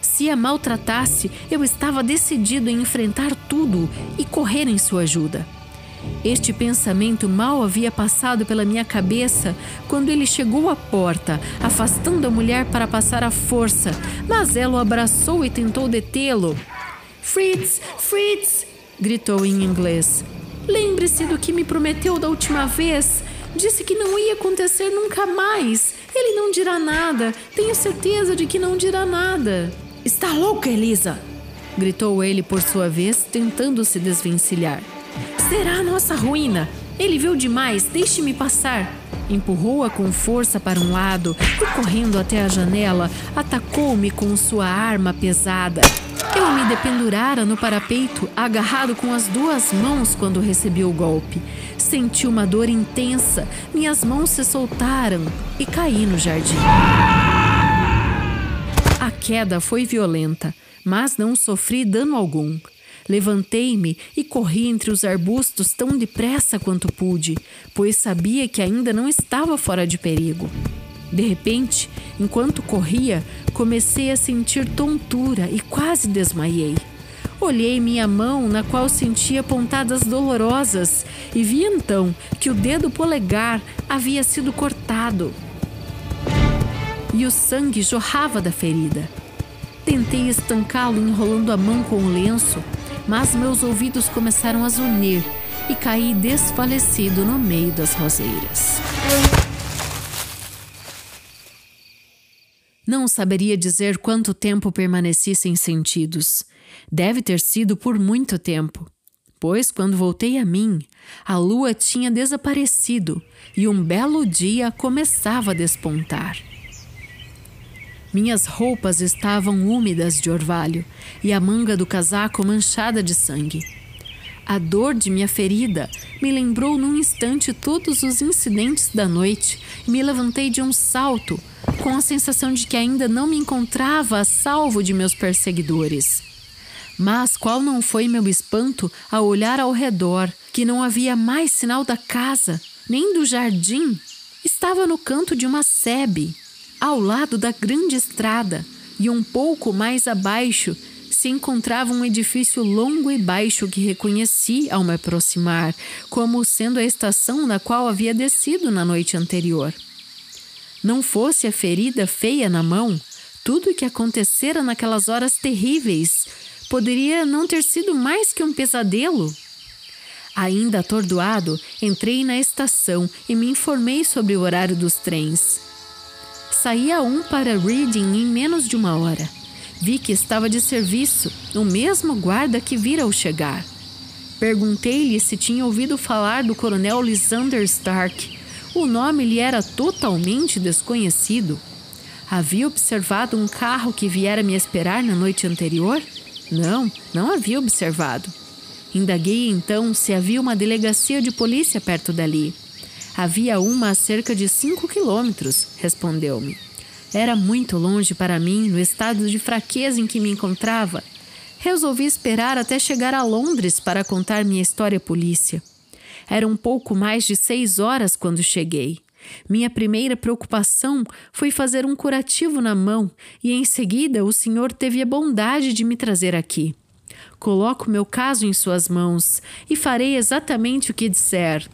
Se a maltratasse, eu estava decidido em enfrentar tudo e correr em sua ajuda. Este pensamento mal havia passado pela minha cabeça quando ele chegou à porta, afastando a mulher para passar à força, mas ela o abraçou e tentou detê-lo. Fritz, Fritz! gritou em inglês. Lembre-se do que me prometeu da última vez. Disse que não ia acontecer nunca mais. Ele não dirá nada. Tenho certeza de que não dirá nada. Está louca, Elisa! gritou ele por sua vez, tentando se desvencilhar. Será a nossa ruína. Ele viu demais, deixe-me passar. Empurrou-a com força para um lado e, correndo até a janela, atacou-me com sua arma pesada. Eu me dependurara no parapeito, agarrado com as duas mãos quando recebi o golpe. Senti uma dor intensa, minhas mãos se soltaram e caí no jardim. A queda foi violenta, mas não sofri dano algum. Levantei-me e corri entre os arbustos tão depressa quanto pude, pois sabia que ainda não estava fora de perigo. De repente, enquanto corria, comecei a sentir tontura e quase desmaiei. Olhei minha mão, na qual sentia pontadas dolorosas, e vi então que o dedo polegar havia sido cortado. E o sangue jorrava da ferida. Tentei estancá-lo enrolando a mão com o lenço, mas meus ouvidos começaram a zunir e caí desfalecido no meio das roseiras. Não saberia dizer quanto tempo permaneci sem sentidos. Deve ter sido por muito tempo, pois quando voltei a mim, a lua tinha desaparecido e um belo dia começava a despontar. Minhas roupas estavam úmidas de orvalho e a manga do casaco manchada de sangue. A dor de minha ferida me lembrou num instante todos os incidentes da noite e me levantei de um salto, com a sensação de que ainda não me encontrava a salvo de meus perseguidores. Mas qual não foi meu espanto ao olhar ao redor, que não havia mais sinal da casa, nem do jardim? Estava no canto de uma sebe ao lado da grande estrada e um pouco mais abaixo se encontrava um edifício longo e baixo que reconheci ao me aproximar, como sendo a estação na qual havia descido na noite anterior. Não fosse a ferida feia na mão, tudo o que acontecera naquelas horas terríveis poderia não ter sido mais que um pesadelo. Ainda atordoado, entrei na estação e me informei sobre o horário dos trens. Saía um para Reading em menos de uma hora. Vi que estava de serviço, o mesmo guarda que vira-o chegar. Perguntei-lhe se tinha ouvido falar do coronel Lysander Stark. O nome lhe era totalmente desconhecido. Havia observado um carro que viera me esperar na noite anterior? Não, não havia observado. Indaguei então se havia uma delegacia de polícia perto dali. Havia uma a cerca de cinco quilômetros, respondeu-me. Era muito longe para mim, no estado de fraqueza em que me encontrava. Resolvi esperar até chegar a Londres para contar minha história à polícia. Era um pouco mais de seis horas quando cheguei. Minha primeira preocupação foi fazer um curativo na mão e em seguida o senhor teve a bondade de me trazer aqui. Coloco meu caso em suas mãos e farei exatamente o que disser.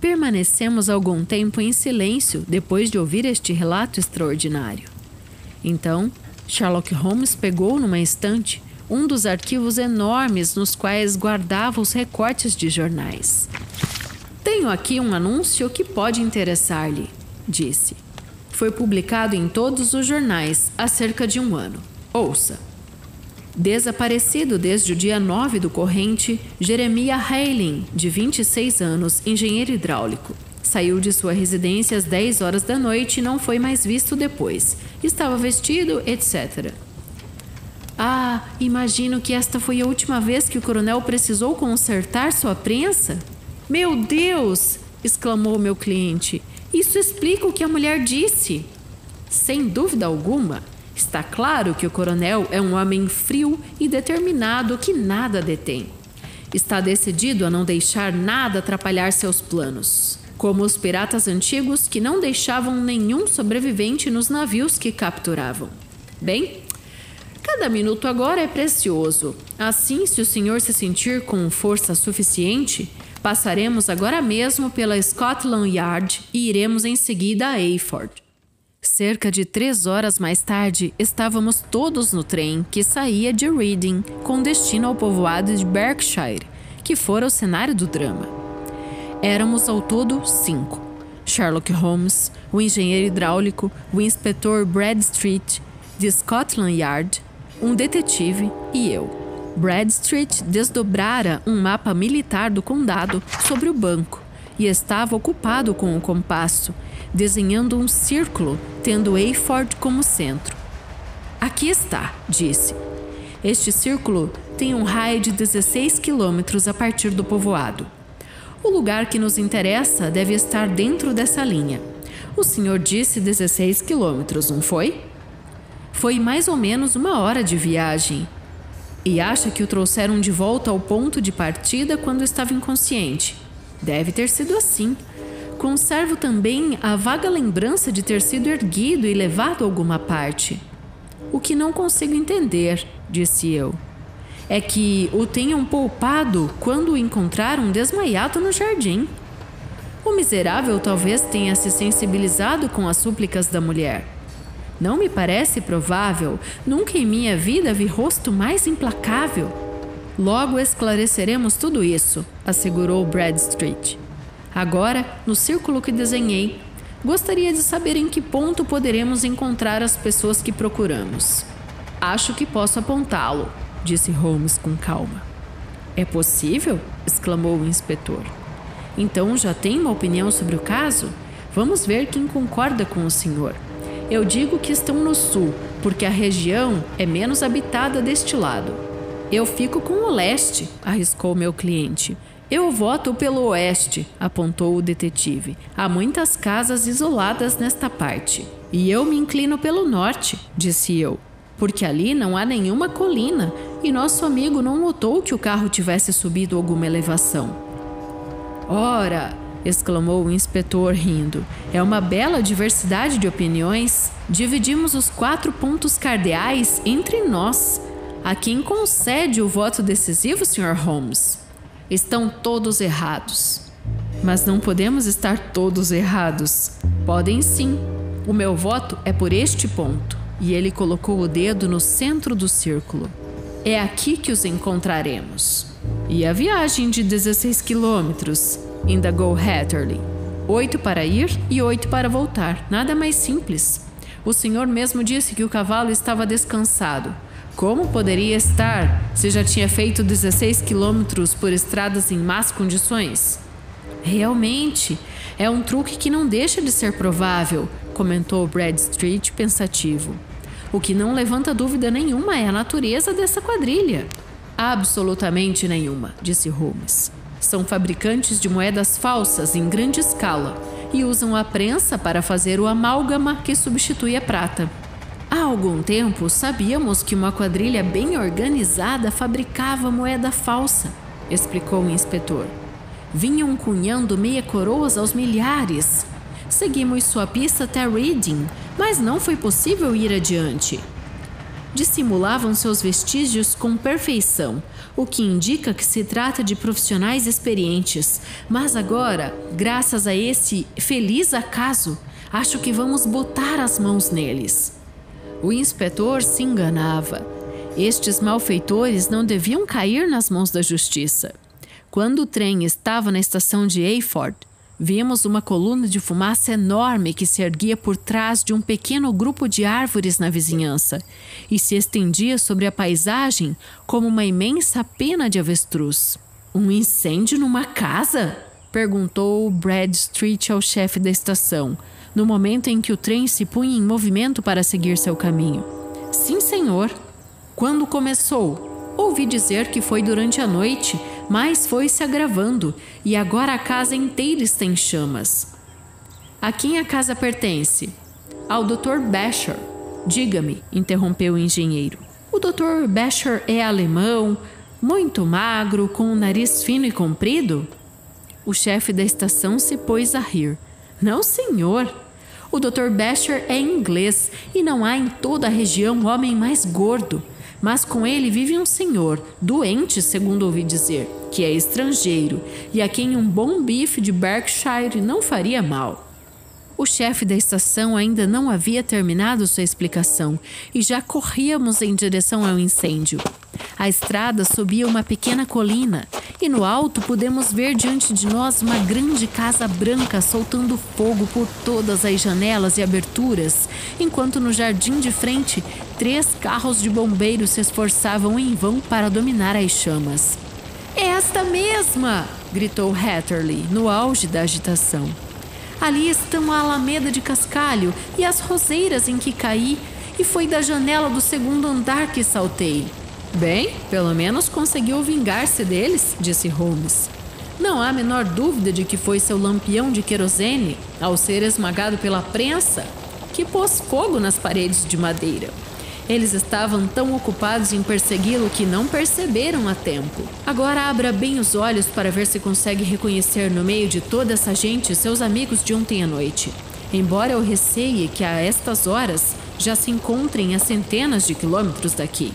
Permanecemos algum tempo em silêncio depois de ouvir este relato extraordinário. Então, Sherlock Holmes pegou numa estante um dos arquivos enormes nos quais guardava os recortes de jornais. Tenho aqui um anúncio que pode interessar-lhe, disse. Foi publicado em todos os jornais há cerca de um ano. Ouça. Desaparecido desde o dia 9 do corrente, Jeremia Hailing, de 26 anos, engenheiro hidráulico. Saiu de sua residência às 10 horas da noite e não foi mais visto depois. Estava vestido, etc. Ah, imagino que esta foi a última vez que o coronel precisou consertar sua prensa? Meu Deus! exclamou meu cliente. Isso explica o que a mulher disse. Sem dúvida alguma, Está claro que o coronel é um homem frio e determinado que nada detém. Está decidido a não deixar nada atrapalhar seus planos, como os piratas antigos que não deixavam nenhum sobrevivente nos navios que capturavam. Bem, cada minuto agora é precioso. Assim, se o senhor se sentir com força suficiente, passaremos agora mesmo pela Scotland Yard e iremos em seguida a Ayford. Cerca de três horas mais tarde, estávamos todos no trem que saía de Reading com destino ao povoado de Berkshire, que fora o cenário do drama. Éramos ao todo cinco: Sherlock Holmes, o engenheiro hidráulico, o inspetor Bradstreet, de Scotland Yard, um detetive e eu. Bradstreet desdobrara um mapa militar do condado sobre o banco e estava ocupado com o compasso desenhando um círculo, tendo Eyford como centro. Aqui está, disse. Este círculo tem um raio de 16 quilômetros a partir do povoado. O lugar que nos interessa deve estar dentro dessa linha. O senhor disse 16 quilômetros, não foi? Foi mais ou menos uma hora de viagem. e acha que o trouxeram de volta ao ponto de partida quando estava inconsciente. Deve ter sido assim. Conservo também a vaga lembrança de ter sido erguido e levado a alguma parte. O que não consigo entender, disse eu, é que o tenham poupado quando o encontraram desmaiado no jardim. O miserável talvez tenha se sensibilizado com as súplicas da mulher. Não me parece provável, nunca em minha vida vi rosto mais implacável. Logo esclareceremos tudo isso, assegurou Bradstreet. Agora, no círculo que desenhei, gostaria de saber em que ponto poderemos encontrar as pessoas que procuramos. Acho que posso apontá-lo, disse Holmes com calma. É possível? exclamou o inspetor. Então já tem uma opinião sobre o caso? Vamos ver quem concorda com o senhor. Eu digo que estão no sul, porque a região é menos habitada deste lado. Eu fico com o leste, arriscou meu cliente. Eu voto pelo oeste, apontou o detetive. Há muitas casas isoladas nesta parte. E eu me inclino pelo norte, disse eu, porque ali não há nenhuma colina e nosso amigo não notou que o carro tivesse subido alguma elevação. Ora! exclamou o inspetor rindo. É uma bela diversidade de opiniões. Dividimos os quatro pontos cardeais entre nós. A quem concede o voto decisivo, Sr. Holmes? Estão todos errados. Mas não podemos estar todos errados. Podem sim. O meu voto é por este ponto. E ele colocou o dedo no centro do círculo. É aqui que os encontraremos. E a viagem de 16 quilômetros? Indagou Hatterley. Oito para ir e oito para voltar. Nada mais simples. O senhor mesmo disse que o cavalo estava descansado. Como poderia estar se já tinha feito 16 quilômetros por estradas em más condições? Realmente, é um truque que não deixa de ser provável, comentou Bradstreet pensativo. O que não levanta dúvida nenhuma é a natureza dessa quadrilha. Absolutamente nenhuma, disse Holmes. São fabricantes de moedas falsas em grande escala e usam a prensa para fazer o amálgama que substitui a prata. Há algum tempo sabíamos que uma quadrilha bem organizada fabricava moeda falsa, explicou o inspetor. Vinham cunhando meia coroas aos milhares. Seguimos sua pista até Reading, mas não foi possível ir adiante dissimulavam seus vestígios com perfeição, o que indica que se trata de profissionais experientes. Mas agora, graças a esse feliz acaso, acho que vamos botar as mãos neles. O inspetor se enganava. Estes malfeitores não deviam cair nas mãos da justiça. Quando o trem estava na estação de Ayford, Vimos uma coluna de fumaça enorme que se erguia por trás de um pequeno grupo de árvores na vizinhança e se estendia sobre a paisagem como uma imensa pena de avestruz. Um incêndio numa casa? perguntou Bradstreet ao chefe da estação, no momento em que o trem se punha em movimento para seguir seu caminho. Sim, senhor. Quando começou? Ouvi dizer que foi durante a noite mas foi se agravando e agora a casa inteira está em chamas. A quem a casa pertence? Ao Dr. Basher. Diga-me, interrompeu o engenheiro. O Dr. Basher é alemão, muito magro, com um nariz fino e comprido? O chefe da estação se pôs a rir. Não, senhor. O Dr. Basher é inglês e não há em toda a região homem mais gordo. Mas com ele vive um senhor, doente, segundo ouvi dizer, que é estrangeiro e a quem um bom bife de Berkshire não faria mal. O chefe da estação ainda não havia terminado sua explicação e já corríamos em direção ao incêndio. A estrada subia uma pequena colina e no alto pudemos ver diante de nós uma grande casa branca soltando fogo por todas as janelas e aberturas, enquanto no jardim de frente três carros de bombeiros se esforçavam em vão para dominar as chamas. É esta mesma! gritou Hatterley no auge da agitação. Ali estão a alameda de cascalho e as roseiras em que caí, e foi da janela do segundo andar que saltei. Bem, pelo menos conseguiu vingar-se deles, disse Holmes. Não há a menor dúvida de que foi seu lampião de querosene, ao ser esmagado pela prensa, que pôs fogo nas paredes de madeira. Eles estavam tão ocupados em persegui-lo que não perceberam a tempo. Agora abra bem os olhos para ver se consegue reconhecer no meio de toda essa gente seus amigos de ontem à noite. Embora eu receie que a estas horas já se encontrem a centenas de quilômetros daqui.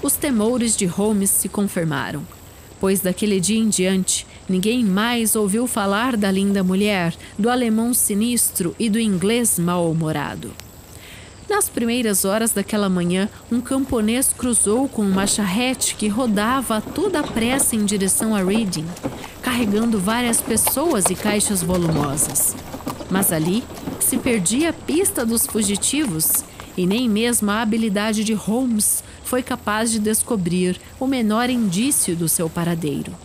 Os temores de Holmes se confirmaram, pois daquele dia em diante ninguém mais ouviu falar da linda mulher, do alemão sinistro e do inglês mal-humorado. Nas primeiras horas daquela manhã, um camponês cruzou com uma charrete que rodava a toda pressa em direção a Reading, carregando várias pessoas e caixas volumosas. Mas ali se perdia a pista dos fugitivos e nem mesmo a habilidade de Holmes foi capaz de descobrir o menor indício do seu paradeiro.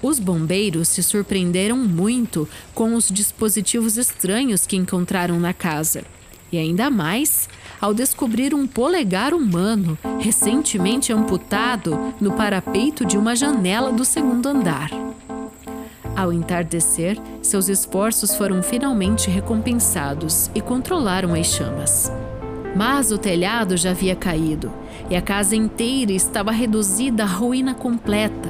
Os bombeiros se surpreenderam muito com os dispositivos estranhos que encontraram na casa e ainda mais ao descobrir um polegar humano recentemente amputado no parapeito de uma janela do segundo andar. Ao entardecer, seus esforços foram finalmente recompensados e controlaram as chamas. Mas o telhado já havia caído e a casa inteira estava reduzida à ruína completa,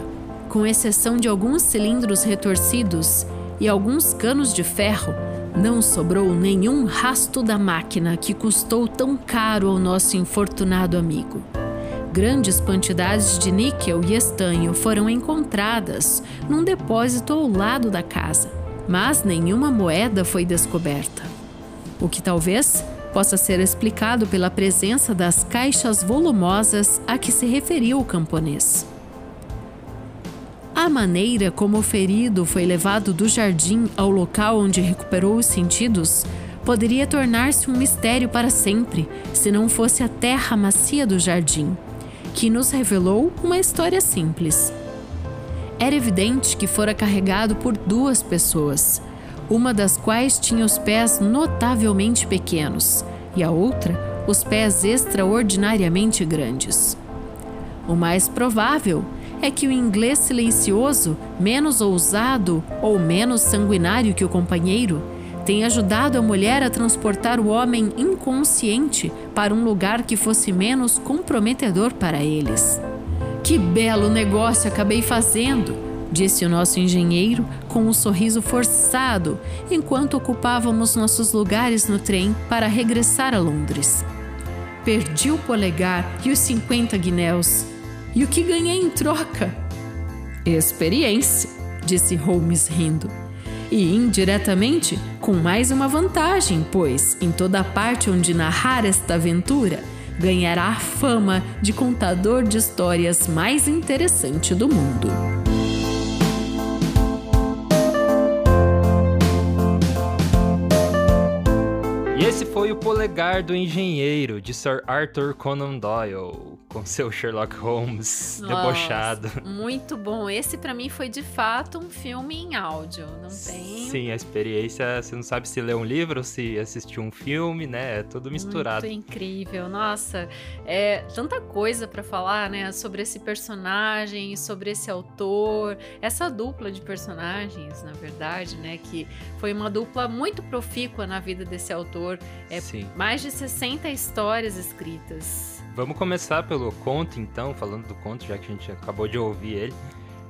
com exceção de alguns cilindros retorcidos e alguns canos de ferro não sobrou nenhum rasto da máquina que custou tão caro ao nosso infortunado amigo. Grandes quantidades de níquel e estanho foram encontradas num depósito ao lado da casa, mas nenhuma moeda foi descoberta. O que talvez possa ser explicado pela presença das caixas volumosas a que se referiu o camponês. A maneira como o ferido foi levado do jardim ao local onde recuperou os sentidos poderia tornar-se um mistério para sempre se não fosse a terra macia do jardim, que nos revelou uma história simples. Era evidente que fora carregado por duas pessoas, uma das quais tinha os pés notavelmente pequenos e a outra os pés extraordinariamente grandes. O mais provável é que o inglês silencioso, menos ousado ou menos sanguinário que o companheiro, tem ajudado a mulher a transportar o homem inconsciente para um lugar que fosse menos comprometedor para eles. Que belo negócio acabei fazendo! disse o nosso engenheiro com um sorriso forçado enquanto ocupávamos nossos lugares no trem para regressar a Londres. Perdi o polegar e os 50 guinéus e o que ganhei em troca? Experiência, disse Holmes rindo. E indiretamente com mais uma vantagem, pois em toda parte onde narrar esta aventura, ganhará a fama de contador de histórias mais interessante do mundo. E esse foi o Polegar do Engenheiro, de Sir Arthur Conan Doyle com seu Sherlock Holmes Nossa, debochado. Muito bom. Esse para mim foi de fato um filme em áudio. Não tem. Sim, a experiência, você não sabe se lê um livro ou se assistiu um filme, né? É tudo misturado. Muito incrível. Nossa, é tanta coisa para falar, né, sobre esse personagem, sobre esse autor, essa dupla de personagens, na verdade, né, que foi uma dupla muito profícua na vida desse autor. É Sim. mais de 60 histórias escritas. Vamos começar pelo conto, então, falando do conto, já que a gente acabou de ouvir ele.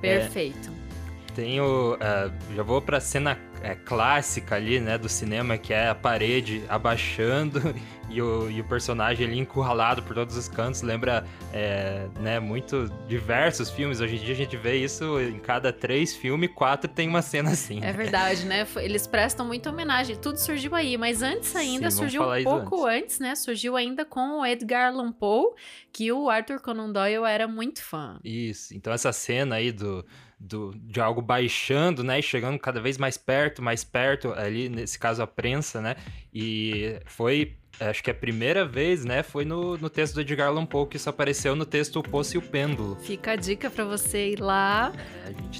Perfeito. É, tenho. Uh, já vou pra cena é, clássica ali, né, do cinema, que é a parede abaixando e o, e o personagem ali encurralado por todos os cantos. Lembra, é, né, muito diversos filmes. Hoje em dia a gente vê isso em cada três filmes, quatro tem uma cena assim. É verdade, né? Eles prestam muita homenagem. Tudo surgiu aí, mas antes ainda Sim, surgiu um pouco antes. antes. né? Surgiu ainda com o Edgar Allan Poe, que o Arthur Conan Doyle era muito fã. Isso. Então essa cena aí do do, de algo baixando, né, e chegando cada vez mais perto, mais perto, ali nesse caso a prensa, né, e foi acho que a primeira vez, né, foi no, no texto do Edgar Allan Poe que isso apareceu no texto O Poço e o Pêndulo. Fica a dica para você ir lá,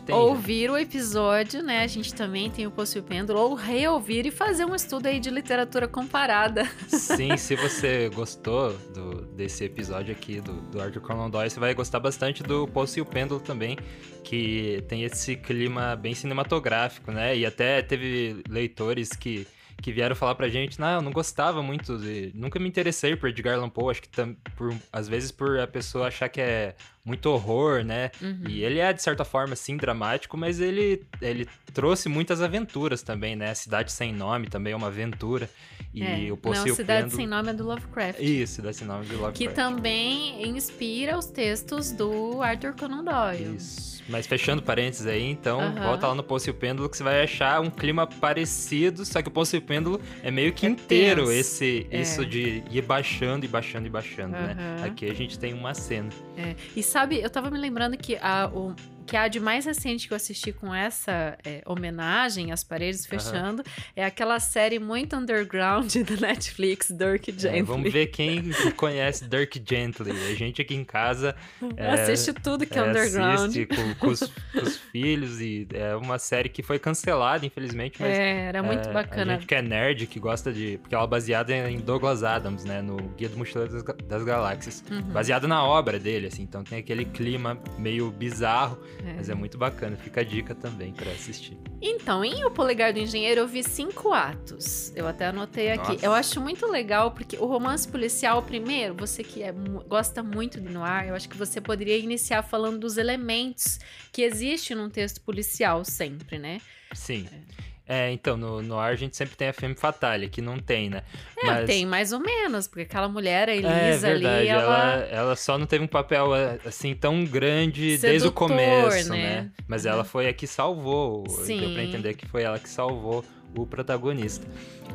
tem, ouvir já. o episódio, né, a gente também tem O Poço e o Pêndulo, ou reouvir e fazer um estudo aí de literatura comparada. Sim, se você gostou do, desse episódio aqui do, do Arthur Conan Doyle, você vai gostar bastante do Poço e o Pêndulo também, que tem esse clima bem cinematográfico, né, e até teve leitores que que vieram falar pra gente, não, eu não gostava muito, de, nunca me interessei por Edgar Allan Poe, acho que tam, por, às vezes por a pessoa achar que é muito horror, né? Uhum. E ele é, de certa forma, sim, dramático, mas ele, ele trouxe muitas aventuras também, né? Cidade Sem Nome também é uma aventura. E é. o Poço Não, Cidade Sem Nome é do Lovecraft. Isso, Cidade Sem Nome é do Lovecraft. Que também inspira os textos do Arthur Conan Doyle. Isso. Mas fechando parênteses aí, então, uhum. volta lá no Poço e o Pêndulo que você vai achar um clima parecido, só que o Poço e o Pêndulo é meio que é inteiro esse, é. isso de ir baixando e baixando e baixando, uhum. né? Aqui a gente tem uma cena. É. E sabe, eu tava me lembrando que a, o, que a de mais recente que eu assisti com essa é, homenagem às paredes fechando uhum. é aquela série muito underground da Netflix, Dirk Gently. É, vamos ver quem conhece Dirk Gently. A gente aqui em casa é, assiste tudo que é, underground. Assiste com, com, os, com, os, filhos e é uma série que foi cancelada, infelizmente. Mas, é, era muito é, bacana. A gente que é nerd, que gosta de... Porque ela é baseada em Douglas Adams, né? No Guia do Mochileiro das, das Galáxias. Uhum. Baseada na obra dele, assim. Então tem aquele clima meio bizarro é. Mas é muito bacana, fica a dica também para assistir. Então, em O Polegar do Engenheiro eu vi cinco atos. Eu até anotei aqui. Nossa. Eu acho muito legal porque o romance policial, primeiro, você que é, gosta muito de noir, eu acho que você poderia iniciar falando dos elementos que existem num texto policial sempre, né? Sim. É. É, então, no, no ar a gente sempre tem a Femme Fatale, que não tem, né? É, Mas... tem mais ou menos, porque aquela mulher, a é Elisa é, ali, ela... ela... ela... só não teve um papel, assim, tão grande Sedutor, desde o começo, né? né? Mas ela foi a que salvou, Sim. deu pra entender que foi ela que salvou o protagonista.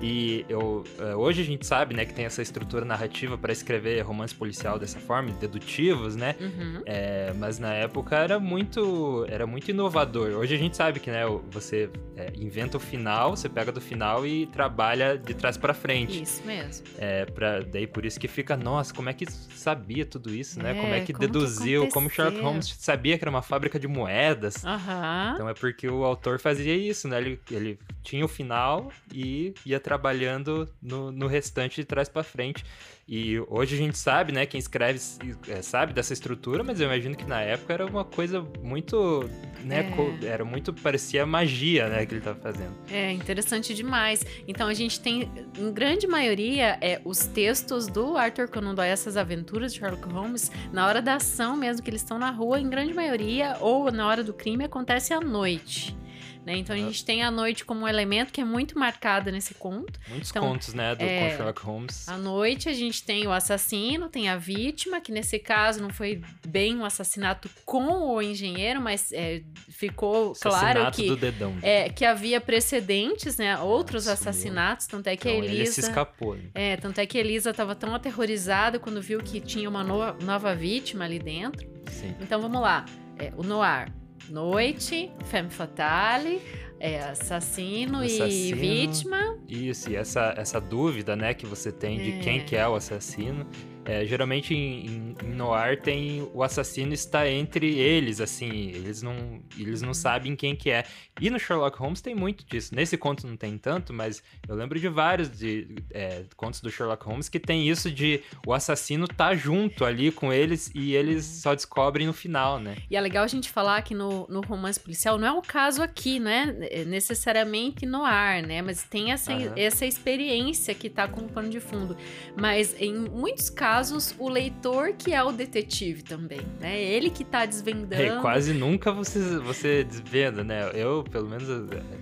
E eu, é, hoje a gente sabe, né, que tem essa estrutura narrativa para escrever romance policial dessa forma, dedutivos, né? Uhum. É, mas na época era muito, era muito inovador. Hoje a gente sabe que, né, você é, inventa o final, você pega do final e trabalha de trás para frente. Isso mesmo. É, pra, daí por isso que fica, nossa, como é que sabia tudo isso, né? como é que como deduziu, que como Sherlock Holmes sabia que era uma fábrica de moedas. Uhum. Então é porque o autor fazia isso, né? Ele, ele tinha o final e ia trabalhando no, no restante de trás para frente. E hoje a gente sabe, né? Quem escreve é, sabe dessa estrutura, mas eu imagino que na época era uma coisa muito, né? É. Era muito, parecia magia, né? Que ele estava fazendo. É, interessante demais. Então a gente tem, em grande maioria, é, os textos do Arthur Conan Doyle, essas aventuras de Sherlock Holmes, na hora da ação mesmo, que eles estão na rua, em grande maioria, ou na hora do crime, acontece à noite. Né? Então a gente tem a noite como um elemento que é muito marcado nesse conto. Muitos então, contos, né, do é, Sherlock Holmes. À noite a gente tem o assassino, tem a vítima, que nesse caso não foi bem um assassinato com o engenheiro, mas é, ficou claro que, dedão, é, que havia precedentes, né, outros ah, assassinatos, tanto é que então, a Elisa... Ele se escapou. Né? É, tanto é que a Elisa estava tão aterrorizada quando viu que tinha uma no nova vítima ali dentro. Sim. Então vamos lá. É, o Noir noite, femme fatale, é, assassino, assassino, e vítima. Isso, e essa, essa dúvida, né, que você tem de quem é. que é o assassino. É, geralmente em, em, Noir tem o assassino está entre eles, assim, eles não, eles não sabem quem que é. E no Sherlock Holmes tem muito disso. Nesse conto não tem tanto, mas eu lembro de vários de, é, contos do Sherlock Holmes que tem isso de o assassino tá junto ali com eles e eles só descobrem no final, né? E é legal a gente falar que no, no romance policial não é o caso aqui, né? Necessariamente no ar, né? Mas tem essa, uhum. essa experiência que tá com o pano de fundo. Mas em muitos casos casos, o leitor que é o detetive também, né? Ele que tá desvendando. É, quase nunca você, você desvenda, né? Eu, pelo menos,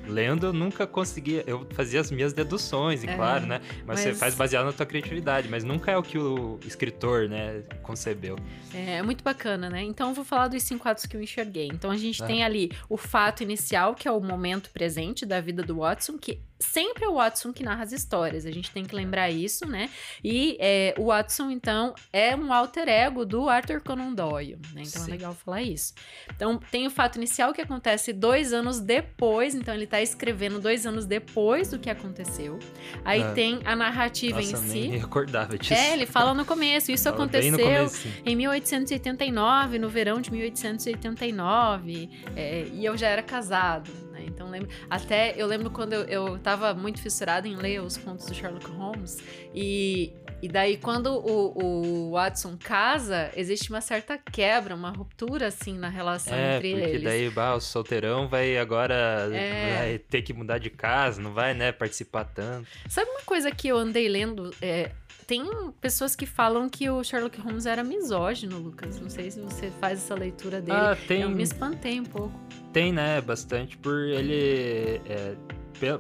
lendo, eu nunca conseguia. Eu fazia as minhas deduções, é, claro, né? Mas, mas, você faz baseado na tua criatividade, mas nunca é o que o escritor, né, concebeu. É, é muito bacana, né? Então, eu vou falar dos cinco atos que eu enxerguei. Então, a gente ah. tem ali o fato inicial, que é o momento presente da vida do Watson, que sempre é o Watson que narra as histórias, a gente tem que lembrar isso, né? E é, o Watson, então, é um alter ego do Arthur Conan Doyle, né? Então é Sim. é legal falar isso. Então, tem o fato inicial que acontece dois anos depois, então ele tá escrevendo dois anos depois do que aconteceu. Aí é. tem a narrativa Nossa, em si. Nem recordava disso. É, ele fala no começo, isso aconteceu em 1889, no verão de 1889, é, e eu já era casado, né? Então lembro. Até eu lembro quando eu, eu tava muito fissurada em ler os contos do Sherlock Holmes e e daí, quando o, o, Watson casa, existe uma certa quebra, uma ruptura, assim, na relação é, entre porque eles. daí, bah, o solteirão vai agora é... vai ter que mudar de casa, não vai, né, participar tanto. Sabe uma coisa que eu andei lendo? É, tem pessoas que falam que o Sherlock Holmes era misógino, Lucas. Não sei se você faz essa leitura dele. Ah, tem... Eu me espantei um pouco. Tem, né, bastante, por ele... É,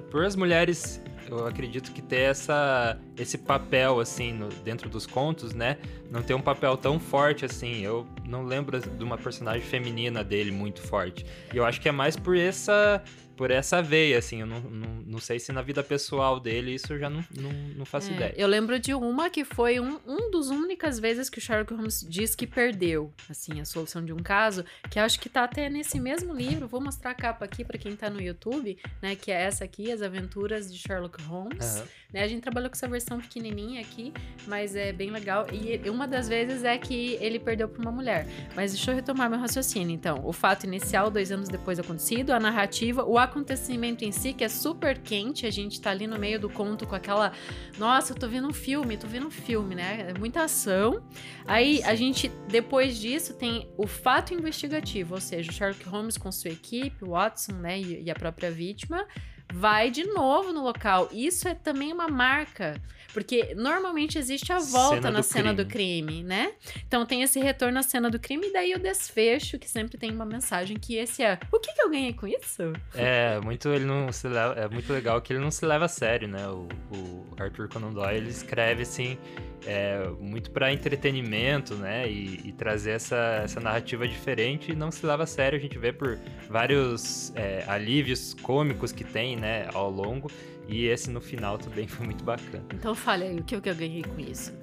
por as mulheres eu acredito que ter essa, esse papel, assim, no, dentro dos contos, né? Não ter um papel tão forte assim. Eu não lembro de uma personagem feminina dele muito forte. E eu acho que é mais por essa por essa veia, assim. Eu não, não, não sei se na vida pessoal dele isso eu já não, não, não faço é, ideia. Eu lembro de uma que foi um, um dos únicas vezes que o Sherlock Holmes diz que perdeu, assim, a solução de um caso, que acho que tá até nesse mesmo livro. Vou mostrar a capa aqui para quem tá no YouTube, né? Que é essa aqui, As Aventuras de Sherlock Holmes. Uhum. Né, a gente trabalhou com essa versão pequenininha aqui, mas é bem legal. E uma das vezes é que ele perdeu para uma mulher. Mas deixa eu retomar meu raciocínio. Então, o fato inicial, dois anos depois acontecido, a narrativa, o acontecimento em si, que é super quente, a gente tá ali no meio do conto com aquela. Nossa, eu tô vendo um filme, tô vendo um filme, né? É muita ação. Aí a gente, depois disso, tem o fato investigativo, ou seja, o Sherlock Holmes com sua equipe, o Watson, né, e a própria vítima vai de novo no local. Isso é também uma marca, porque normalmente existe a volta cena na cena crime. do crime, né? Então tem esse retorno à cena do crime e daí o desfecho, que sempre tem uma mensagem que esse é: o que, que eu ganhei com isso? É, muito ele não se leva, é muito legal que ele não se leva a sério, né? O, o Arthur Conan Doyle ele escreve assim é, muito para entretenimento, né? E, e, trazer essa, essa narrativa diferente e não se leva a sério. A gente vê por vários é, alívios cômicos que tem, né, ao longo. E esse no final também foi muito bacana. Então fale aí, o que, eu ganhei com isso?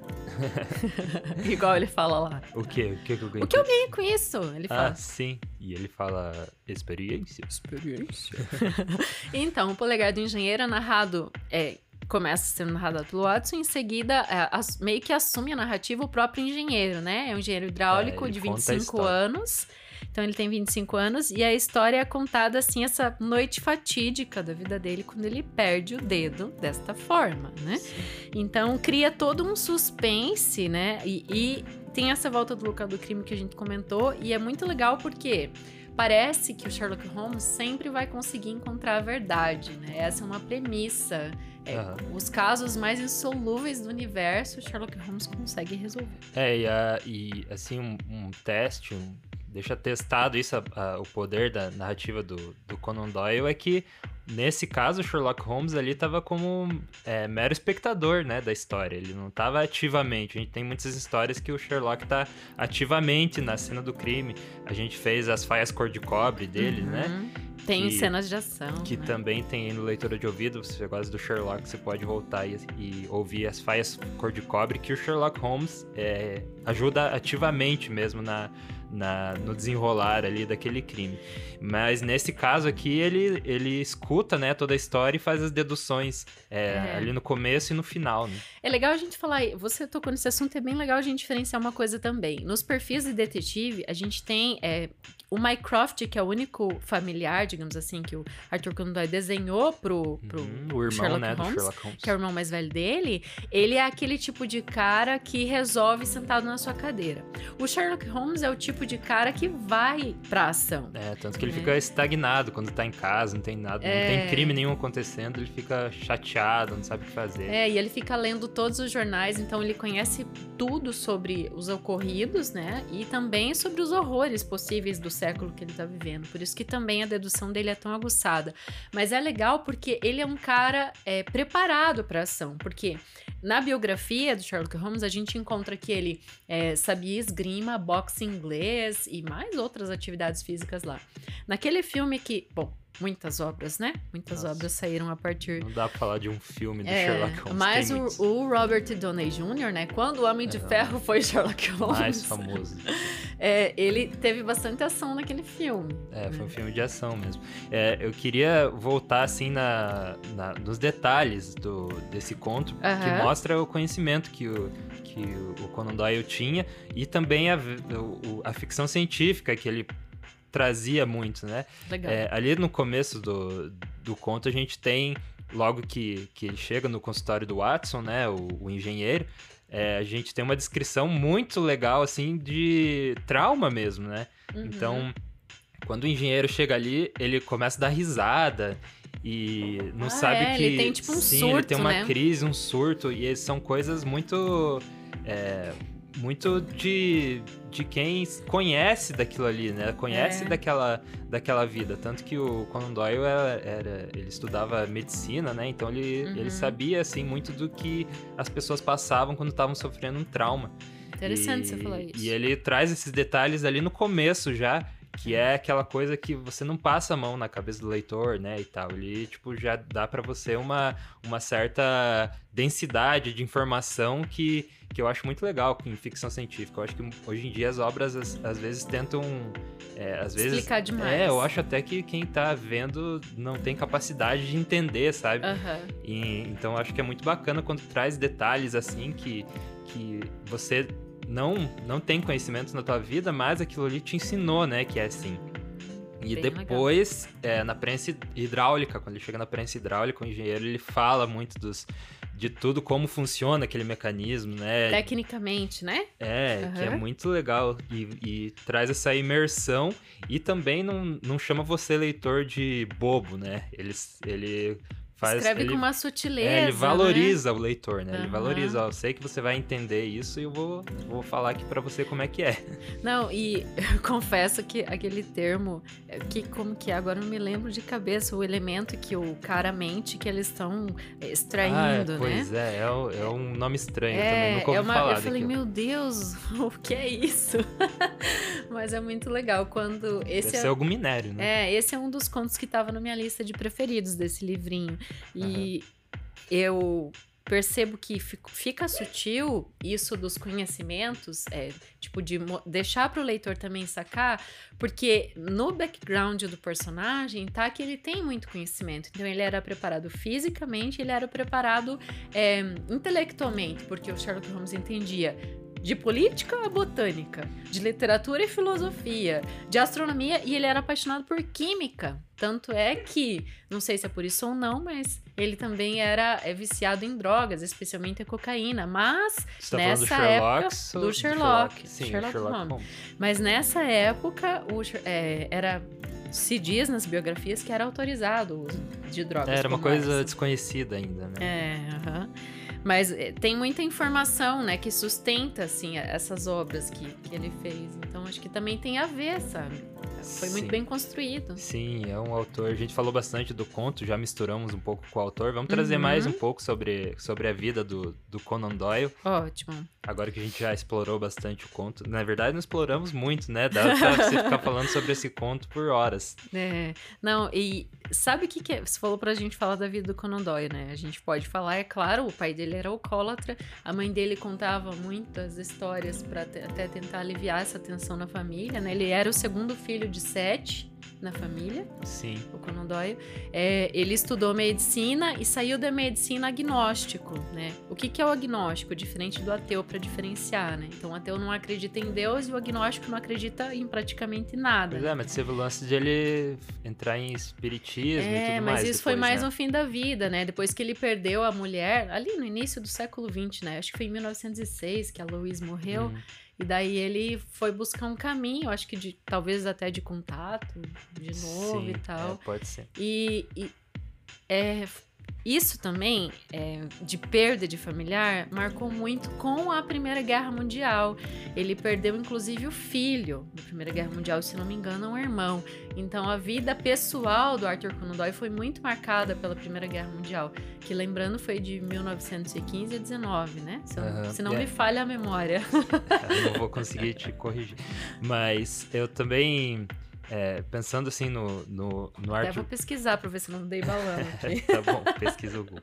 Igual ele fala lá. O que? O que, que eu ganhei? O que eu ganhei com isso? Ele fala. Ah, sim. E ele fala experiência. Experiência. então, o polegar do engenheiro é narrado é, começa sendo narrado pelo Watson, em seguida é, as, meio que assume a narrativa o próprio engenheiro, né? É um engenheiro hidráulico é, de 25 anos. Então ele tem 25 anos e a história é contada assim, essa noite fatídica da vida dele quando ele perde o dedo desta forma, né? Sim. Então cria todo um suspense, né? E, e tem essa volta do local do crime que a gente comentou e é muito legal porque parece que o Sherlock Holmes sempre vai conseguir encontrar a verdade, né? Essa é uma premissa é, uhum. Os casos mais insolúveis do universo, Sherlock Holmes consegue resolver. É, e, a, e assim, um, um teste, um, deixa testado isso, a, a, o poder da narrativa do, do Conan Doyle, é que nesse caso o Sherlock Holmes ali estava como é, mero espectador, né, da história. Ele não estava ativamente. A gente tem muitas histórias que o Sherlock está ativamente na cena do crime. A gente fez as faias cor de cobre dele, né? uhum. né? Tem que, cenas de ação. Que né? também tem no leitura de ouvido, você gosta do Sherlock, você pode voltar e, e, ouvir as faias cor de cobre, que o Sherlock Holmes é, ajuda ativamente mesmo na, na, no desenrolar ali daquele crime. Mas nesse caso aqui, ele, ele escuta né, toda a história e faz as deduções é, é. ali no começo e no final. Né? É legal a gente falar, você tocou nesse assunto, é bem legal a gente diferenciar uma coisa também. Nos perfis de detetive, a gente tem é, o Mycroft, que é o único familiar, digamos assim, que o Arthur Conan Doyle desenhou pro, pro o irmão, Sherlock, né, Holmes, Sherlock Holmes, que é o irmão mais velho dele. Ele é aquele tipo de cara que resolve sentado na sua cadeira. O Sherlock Holmes é o tipo de cara que vai pra ação. É, tanto que ele é. fica estagnado quando tá em casa, não tem nada, é... não tem é. crime nenhum acontecendo, ele fica chateado, não sabe o que fazer. É, e ele fica lendo todos os jornais, então ele conhece tudo sobre os ocorridos, né? E também sobre os horrores possíveis do século que ele está vivendo. Por isso que também a dedução dele é tão aguçada. Mas é legal porque ele é um cara é, preparado para ação. Porque na biografia do Sherlock Holmes a gente encontra que ele é, sabia esgrima, boxe inglês e mais outras atividades físicas lá. Naquele filme que, bom, muitas obras, né? Muitas Nossa. obras saíram a partir. Não dá pra falar de um filme do é, Sherlock Holmes. Mas o, o, Robert Downey Jr., né? Quando o Homem de Ferro foi Sherlock Holmes. Mais famoso. É, ele teve bastante ação naquele filme. É, foi um filme de ação mesmo. É, eu queria voltar assim na, na, nos detalhes do, desse conto, uh -huh. que mostra o conhecimento que o, que o Conan Doyle tinha e também a, a ficção científica que ele trazia muito, né? Legal. É, ali no começo do, do conto a gente tem, logo que, que ele chega no consultório do Watson, né, o, o engenheiro, é, a gente tem uma descrição muito legal, assim, de trauma mesmo, né? Uhum. Então, quando o engenheiro chega ali, ele começa a dar risada e não Ah, sabe é, que. ele tem, tipo, um sim, ele surto, tem uma né? crise, um surto, e são coisas muito. é, muito de, de quem conhece daquilo ali, né? Conhece É. daquela, daquela vida. Tanto que o Conan Doyle era, era- ele estudava medicina, né? Então ele, Uhum. ele sabia, assim, muito do que as pessoas passavam quando estavam sofrendo um trauma. Interessante E- você falar isso. E ele traz esses detalhes ali no começo já, que é aquela coisa que você não passa a mão na cabeça do leitor, né, e tal. Ele, tipo, já dá pra você uma, uma certa densidade de informação que, que eu acho muito legal em ficção científica. Eu acho que hoje em dia as obras, às, às vezes, tentam... é, às vezes, Explicar demais. É, eu acho até que quem tá vendo não tem capacidade de entender, sabe? Aham. E, então eu acho que é muito bacana quando traz detalhes assim que, que você não, não tem conhecimento na tua vida, mas aquilo ali te ensinou, né? Que é assim. E Bem depois, é, na prensa hidráulica, quando ele chega na prensa hidráulica, o engenheiro ele fala muito dos, de tudo, como funciona aquele mecanismo, né? Tecnicamente, né? É, que é muito legal e, e traz essa imersão e também não, não chama você leitor de bobo, né? Ele, ele faz... Escreve ele, com uma sutileza. é, ele né? valoriza o leitor, né? Ele Aham. valoriza, ó, eu sei que você vai entender isso e eu vou, vou falar aqui pra você como é que é. Não, e eu confesso que aquele termo, é, que como que é? Agora não me lembro de cabeça, o elemento que o cara mente que eles estão extraindo, ah, né? pois é, é, é um nome estranho também, É, nunca ouvi é uma, falar eu falei, daquilo. meu Deus, o que é isso? Mas é muito legal quando esse Deve é, ser algum minério, né? é, esse é um dos contos que estava na minha lista de preferidos desse livrinho. E eu percebo que fica sutil isso dos conhecimentos, é, tipo, de deixar para o leitor também sacar, porque no background do personagem tá que ele tem muito conhecimento. Então ele era preparado fisicamente, ele era preparado é, intelectualmente, porque o Sherlock Holmes entendia de política a botânica, de literatura e filosofia, de astronomia e ele era apaixonado por química. Tanto é que, não sei se é por isso ou não, mas ele também era é, viciado em drogas, especialmente a cocaína. Mas, Você tá nessa falando do Sherlock? época, do Sherlock, Sim, Sherlock Sherlock Holmes. Holmes. mas nessa época, o é, era se diz nas biografias que era autorizado o uso de drogas. Era uma coisa essa. desconhecida ainda, né? É, aham. Mas eh, tem muita informação, né, que sustenta, assim, essas obras que, que ele fez. Então, acho que também tem a ver, sabe? Foi muito Sim. bem construído. Sim, é um autor. A gente falou bastante do conto, já misturamos um pouco com o autor. Vamos trazer Uhum. mais um pouco sobre, sobre a vida do, do Conan Doyle. Ótimo. Agora que a gente já explorou bastante o conto. Na verdade, não exploramos muito, né? Dá pra você ficar falando sobre esse conto por horas. É, não, e sabe o que, que é? Você falou pra gente falar da vida do Conan Doyle, né? A gente pode falar, é claro, o pai dele era alcoólatra, a mãe dele contava muitas histórias te- até tentar aliviar essa tensão na família, né? Ele era o segundo filho de sete na família. Sim. o Conan Doyle, é, ele estudou medicina e saiu da medicina agnóstico, né? O que, que é o agnóstico? Diferente do ateu, para diferenciar, né? Então, o ateu não acredita em Deus e o agnóstico não acredita em praticamente nada. Pois é, mas teve o lance de ele entrar em espiritismo e É, tudo mas mais. isso foi depois, mais né? no fim da vida, né? Depois que ele perdeu a mulher, ali no início do século XX, né? Acho que foi em 1906 que a Louise morreu. Uhum. E daí ele foi buscar um caminho, acho que de talvez até de contato, de novo Sim, e tal. é, pode ser. E, e, é, isso também, é, de perda de familiar, marcou muito com a Primeira Guerra Mundial. Ele perdeu, inclusive, o filho da Primeira Guerra Mundial, se não me engano, um irmão. Então, a vida pessoal do Arthur Conan Doyle foi muito marcada pela Primeira Guerra Mundial, que, lembrando, foi de 1915 a 19, né? Se, eu- Aham, se não me falha a memória. Eu não vou conseguir te corrigir. Mas eu também, é, pensando assim no, no, no Até Arthur vou pesquisar pra ver se não dei balão aqui. tá bom, pesquisa o Google.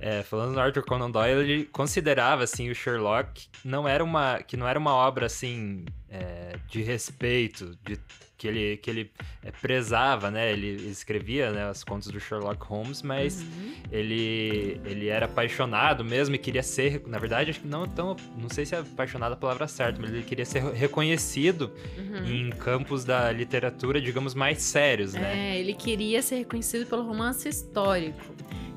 É, falando no Arthur Conan Doyle, ele considerava assim o Sherlock não era uma que não era uma obra assim é, de respeito, de que ele, que ele é, prezava, né? Ele escrevia né, as contas do Sherlock Holmes, mas uhum. ele, ele era apaixonado mesmo e queria ser, na verdade, acho que não tão, não sei se é apaixonado a palavra certa, mas ele queria ser reconhecido uhum. em campos da literatura, digamos, mais sérios, né? É, ele queria ser reconhecido pelo romance histórico.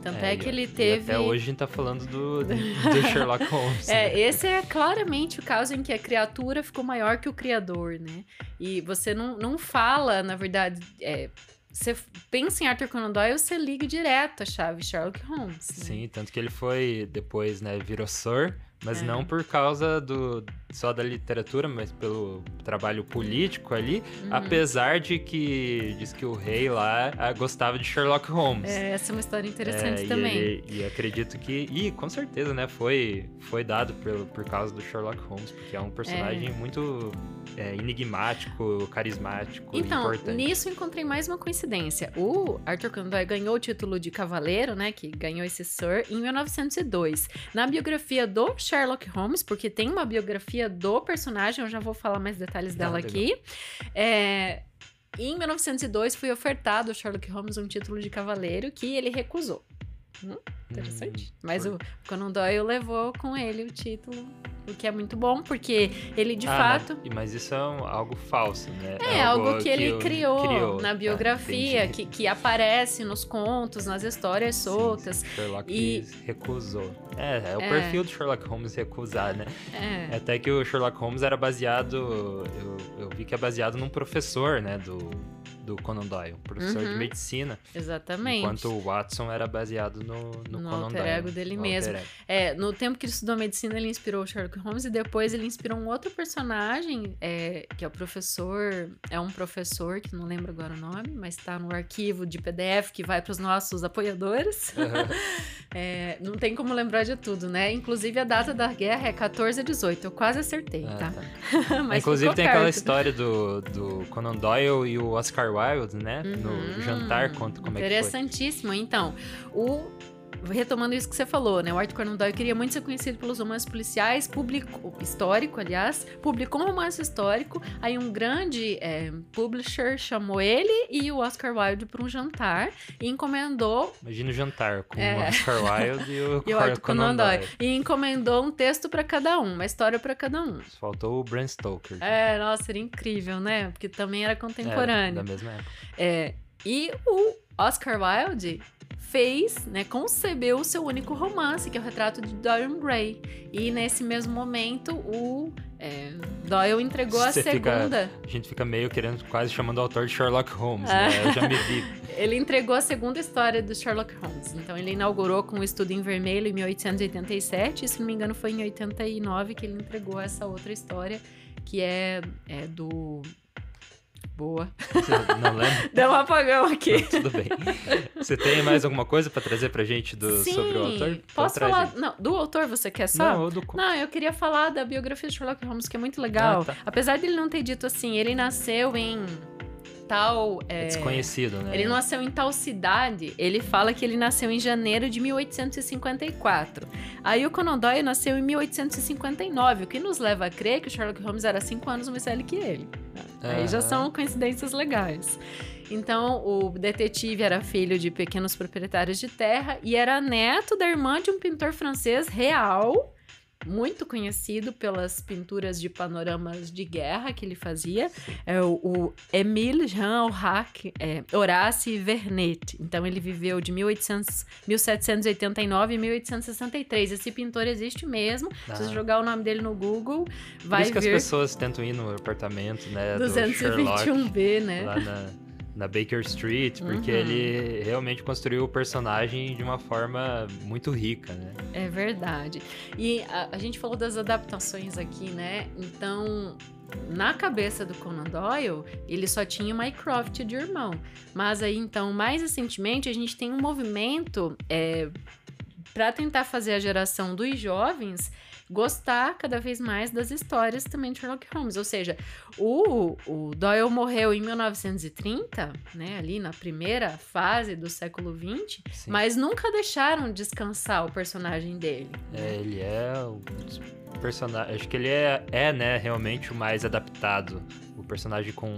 Tanto é, é que ele teve. até hoje a gente tá falando do, do Sherlock Holmes. é, né? esse é claramente o caso em que a criatura ficou maior que o criador, né? E você não, não fala, na verdade. É, você pensa em Arthur Conan Doyle, você liga direto a chave Sherlock Holmes. Né? Sim, tanto que ele foi depois, né, virou Sir mas é. não por causa do só da literatura, mas pelo trabalho político ali, uhum. apesar de que diz que o rei lá ah, gostava de Sherlock Holmes. É, essa é uma história interessante é, também. E, e, acredito que, e com certeza, né, foi foi dado por, por causa do Sherlock Holmes, porque é um personagem é. muito é, enigmático, carismático, então, importante. nisso encontrei mais uma coincidência. O Arthur Conan Doyle ganhou o título de cavaleiro, né, que ganhou esse Sir em 1902. Na biografia do Sherlock Holmes, porque tem uma biografia do personagem, eu já vou falar mais detalhes dela aqui. É, em 1902 foi ofertado ao Sherlock Holmes um título de cavaleiro que ele recusou. Hum, interessante. Hum, Mas o Conan Doyle levou com ele o título o que é muito bom, porque ele de ah, fato. Mas, mas isso é um, algo falso, né? É, é algo, algo, que, que ele criou, criou, na tá, biografia, que, que aparece nos contos, nas histórias soltas. Sim, Sherlock e... recusou. É, é o é. perfil do Sherlock Holmes recusar, né? É. Até que o Sherlock Holmes era baseado. Eu, eu vi que é baseado num professor, né? Do do Conan Doyle, professor uhum. de medicina. Exatamente. Enquanto o Watson era baseado no, no, no Conan alter Doyle. ego dele mesmo. É, no tempo que ele estudou medicina, ele inspirou o Sherlock Holmes e depois ele inspirou um outro personagem, é, que é o professor, é um professor, que não lembro agora o nome, mas está no arquivo de PDF que vai para os nossos apoiadores. Uhum. é, não tem como lembrar de tudo, né? Inclusive a data da guerra é 14 a 18, eu quase acertei, ah, tá? tá. Inclusive tem perto. aquela história do, do Conan Doyle e o Oscar Wilde, né? Uhum. No jantar, conta como é que foi. Interessantíssimo. Então, o retomando isso que você falou, né? O Arthur Conan Doyle queria muito ser conhecido pelos romances policiais, público histórico, aliás, publicou um romance histórico. Aí um grande é, publisher chamou ele e o Oscar Wilde para um jantar e encomendou. Imagina o jantar com é. o Oscar Wilde e o, e o Arthur Conan Doyle. E encomendou um texto para cada um, uma história para cada um. Faltou o Bram Stoker. É, nossa, seria incrível, né? Porque também era contemporâneo. É, da mesma época. É. E o Oscar Wilde fez, né, concebeu o seu único romance, que é o retrato de Dorian Gray. E nesse mesmo momento, o é, Doyle entregou Você a segunda. Fica, a gente fica meio querendo, quase chamando o autor de Sherlock Holmes, né? Eu já me vi. ele entregou a segunda história do Sherlock Holmes. Então, ele inaugurou com o Estudo em Vermelho em 1887. E, se não me engano, foi em 89 que ele entregou essa outra história, que é, é do Boa. Não? Deu um apagão aqui. Não, tudo bem. Você tem mais alguma coisa para trazer pra gente do, Sim, sobre o autor? Posso então, falar? Não, do autor você quer só? Não, do... não, eu queria falar da biografia de Sherlock Holmes, que é muito legal. Ah, tá. Apesar de ele não ter dito assim, ele nasceu em tal. É, é desconhecido, né? Ele nasceu em tal cidade. Ele fala que ele nasceu em janeiro de 1854. Aí o Conan Doyle nasceu em 1859, o que nos leva a crer que o Sherlock Holmes era cinco anos mais velho que ele. Aí já são coincidências legais. Então, o detetive era filho de pequenos proprietários de terra e era neto da irmã de um pintor francês real muito conhecido pelas pinturas de panoramas de guerra que ele fazia, é o, o Émile Jean Horace, é, Horace Vernet. Então ele viveu de 1800, 1789 a 1863. Esse pintor existe mesmo. Ah. Se você jogar o nome dele no Google, vai Por isso vir... que as pessoas tentam ir no apartamento, né, 221B, né? Lá na na Baker Street, porque uhum. ele realmente construiu o personagem de uma forma muito rica, né? É verdade. E a, a gente falou das adaptações aqui, né? Então, na cabeça do Conan Doyle, ele só tinha Mycroft de irmão. Mas aí, então, mais recentemente, a gente tem um movimento é, para tentar fazer a geração dos jovens gostar cada vez mais das histórias também de Sherlock Holmes. Ou seja, o, o Doyle morreu em 1930, né, ali na primeira fase do século XX, Sim. mas nunca deixaram descansar o personagem dele. É, ele é um personagem. Acho que ele é, é, né, realmente o mais adaptado o personagem com,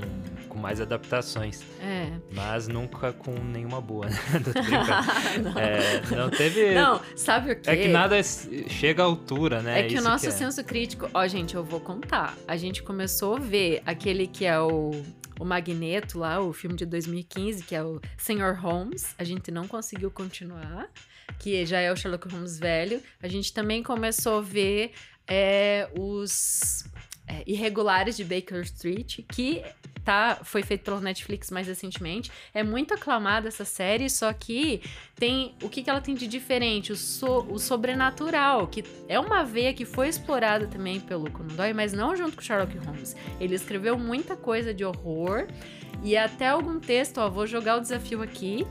com mais adaptações. É. Mas nunca com nenhuma boa, né? não. É, não teve. Não, sabe o quê? É que nada chega à altura, né? É que Isso o nosso que é. senso crítico. Ó, gente, eu vou contar. A gente começou a ver aquele que é o o Magneto lá, o filme de 2015, que é o Senhor Holmes. A gente não conseguiu continuar, que já é o Sherlock Holmes velho. A gente também começou a ver é, os é, Irregulares de Baker Street, que tá, foi feito pelo Netflix mais recentemente. É muito aclamada essa série, só que tem o que, que ela tem de diferente? O, so, o sobrenatural, que é uma veia que foi explorada também pelo Conan Doyle, mas não junto com Sherlock Holmes. Ele escreveu muita coisa de horror e até algum texto, ó, vou jogar o desafio aqui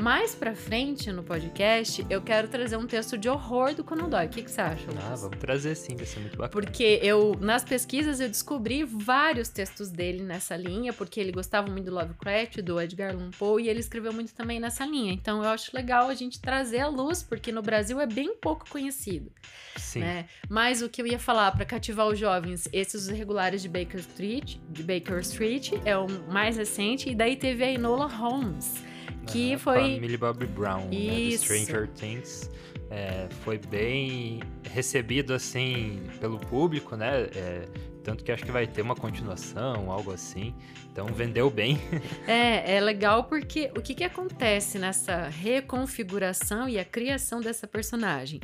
mais pra frente no podcast, eu quero trazer um texto de horror do Conan Doyle. O que, que você acha, Lucas? Ah, vamos trazer sim, vai ser muito bacana. Porque eu, nas pesquisas, eu descobri vários textos dele nessa linha, porque ele gostava muito do Lovecraft, do Edgar Allan Poe, e ele escreveu muito também nessa linha. Então eu acho legal a gente trazer a luz, porque no Brasil é bem pouco conhecido. Sim. Né? Mas o que eu ia falar para cativar os jovens, esses irregulares de Baker Street, de Baker Street, é o mais recente, e daí teve a Enola Holmes que foi. A Millie Bobby Brown, né, de Stranger Things. É, foi bem recebido assim pelo público, né? É, tanto que acho que vai ter uma continuação, algo assim. Então vendeu bem. É, é legal porque o que, que acontece nessa reconfiguração e a criação dessa personagem?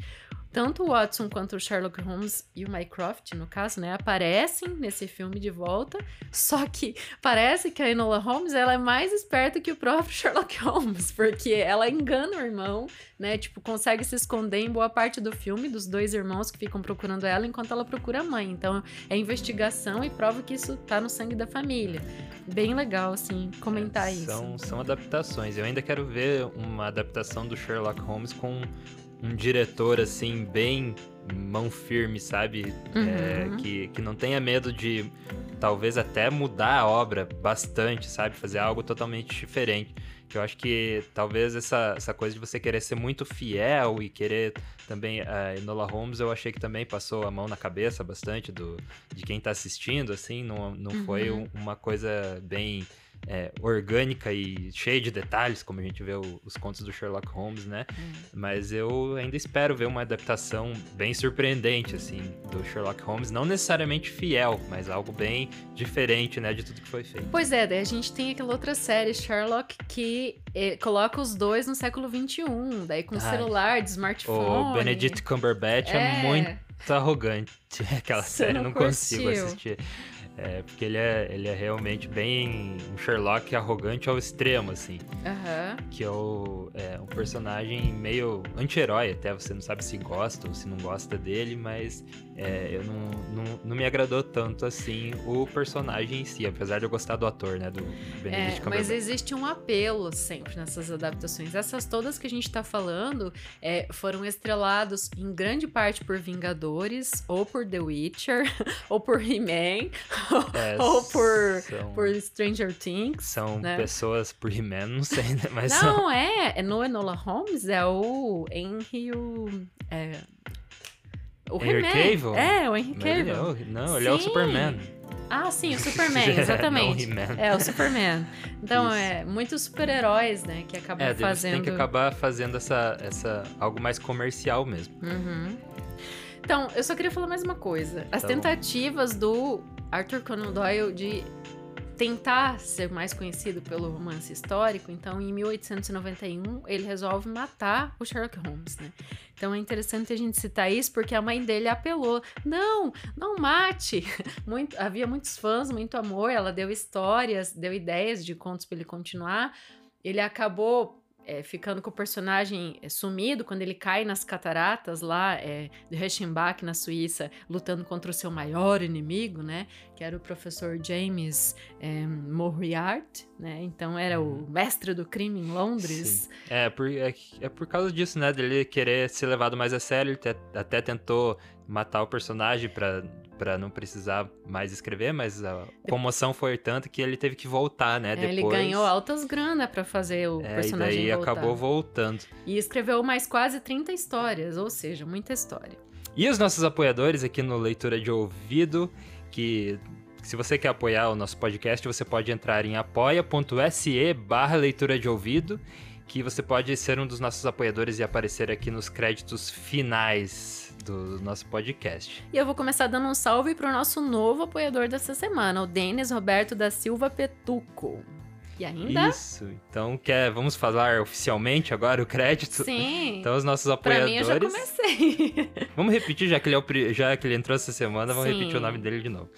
Tanto o Watson quanto o Sherlock Holmes e o Mycroft, no caso, né, aparecem nesse filme de volta, só que parece que a Enola Holmes ela é mais esperta que o próprio Sherlock Holmes, porque ela engana o irmão, né, tipo, consegue se esconder em boa parte do filme dos dois irmãos que ficam procurando ela enquanto ela procura a mãe. Então, é investigação e prova que isso tá no sangue da família. Bem legal, assim, comentar é, são, isso. São adaptações. Eu ainda quero ver uma adaptação do Sherlock Holmes com um diretor assim bem mão firme, sabe? É, uhum. É, que, que não tenha medo de talvez até mudar a obra bastante, sabe? Fazer algo totalmente diferente. Eu acho que talvez essa, essa coisa de você querer ser muito fiel e querer também. A uh, Enola Holmes eu achei que também passou a mão na cabeça bastante do, de quem tá assistindo, assim. Não, não uhum. foi um, uma coisa bem é, orgânica e cheia de detalhes, como a gente vê o, os contos do Sherlock Holmes, né? Hum. Mas eu ainda espero ver uma adaptação bem surpreendente, assim, do Sherlock Holmes. Não necessariamente fiel, mas algo bem diferente, né, de tudo que foi feito. Pois é, daí a gente tem aquela outra série, Sherlock, que eh, coloca os dois no século XXI, daí com Ai. celular, de smartphone. O Benedict Cumberbatch é, é muito arrogante. Aquela Você série, não, não consigo assistir. É, porque ele é, ele é realmente bem um Sherlock arrogante ao extremo, assim. Uhum. Que é, o, é um personagem meio anti-herói, até você não sabe se gosta ou se não gosta dele, mas é, eu não, não, não, me agradou tanto assim o personagem em si, apesar de eu gostar do ator, né? Do Benedict é, Mas existe um apelo sempre nessas adaptações. Essas todas que a gente tá falando é, foram estrelados em grande parte por Vingadores, ou por The Witcher, ou por He-Man, é, ou por, são, por Stranger Things. São né? pessoas por He-Man, não sei, né? Mas não, são... é, é no Enola Holmes, é o Henry, o... É, o Henry Cavill? É, o Henry Cavill. É, não, ele é o Superman. Ah, sim, o Superman, exatamente. é, o Superman. Então, Isso. é muitos super-heróis, né, que acabam é, fazendo. Tem que acabar fazendo essa, essa algo mais comercial mesmo. Uhum. Então, eu só queria falar mais uma coisa. As então... tentativas do Arthur Conan Doyle de tentar ser mais conhecido pelo romance histórico, então em 1891 ele resolve matar o Sherlock Holmes, né? Então é interessante a gente citar isso porque a mãe dele apelou: não, não mate. Muito, havia muitos fãs, muito amor. Ela deu histórias, deu ideias de contos para ele continuar. Ele acabou é, ficando com o personagem é, sumido quando ele cai nas cataratas lá é, de Reichenbach, na Suíça, lutando contra o seu maior inimigo, né? Que era o professor James é, Moriarty, né? Então era o uhum. mestre do crime em Londres. É por, é, é, por causa disso, né? Dele querer ser levado mais a sério, ele te, até tentou matar o personagem para para não precisar mais escrever, mas a comoção foi tanta que ele teve que voltar, né? É, Depois... Ele ganhou altas grana para fazer o é, personagem e daí voltar. acabou voltando. E escreveu mais quase 30 histórias, ou seja, muita história. E os nossos apoiadores aqui no Leitura de Ouvido, que se você quer apoiar o nosso podcast, você pode entrar em apoia.se barra leitura de ouvido, que você pode ser um dos nossos apoiadores e aparecer aqui nos créditos finais do nosso podcast. E eu vou começar dando um salve para o nosso novo apoiador dessa semana, o Denis Roberto da Silva Petuco. E ainda? Isso. Então, quer, vamos falar oficialmente agora o crédito? Sim. Então, os nossos apoiadores. Pra mim, eu já comecei. vamos repetir, já que, ele é o, já que ele entrou essa semana, vamos Sim. repetir o nome dele de novo.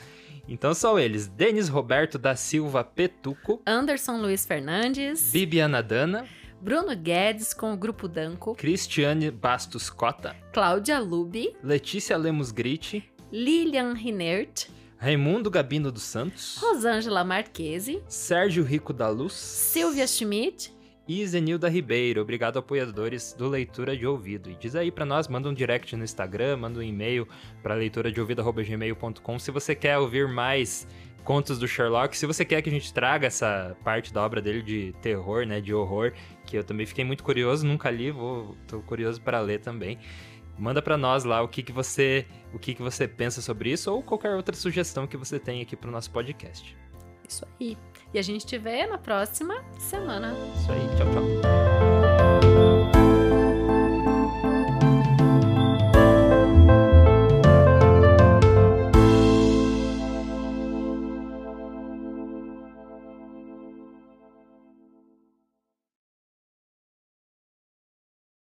Então são eles: Denis Roberto da Silva Petuco, Anderson Luiz Fernandes, Bibiana Dana, Bruno Guedes com o Grupo Danco, Cristiane Bastos Cota, Cláudia Lubi, Letícia Lemos Gritti, Lilian Rinert, Raimundo Gabino dos Santos, Rosângela Marquese, Sérgio Rico da Luz, Silvia Schmidt e Zenilda Ribeiro. Obrigado, apoiadores do Leitura de Ouvido. E diz aí para nós, manda um direct no Instagram, manda um e-mail para leitura de ouvido.gmail.com se você quer ouvir mais contos do Sherlock. Se você quer que a gente traga essa parte da obra dele de terror, né, de horror, que eu também fiquei muito curioso, nunca li, vou, tô curioso para ler também. Manda para nós lá o que, que você, o que, que você pensa sobre isso ou qualquer outra sugestão que você tem aqui pro nosso podcast. Isso aí. E a gente te vê na próxima semana. Isso aí. Tchau, tchau.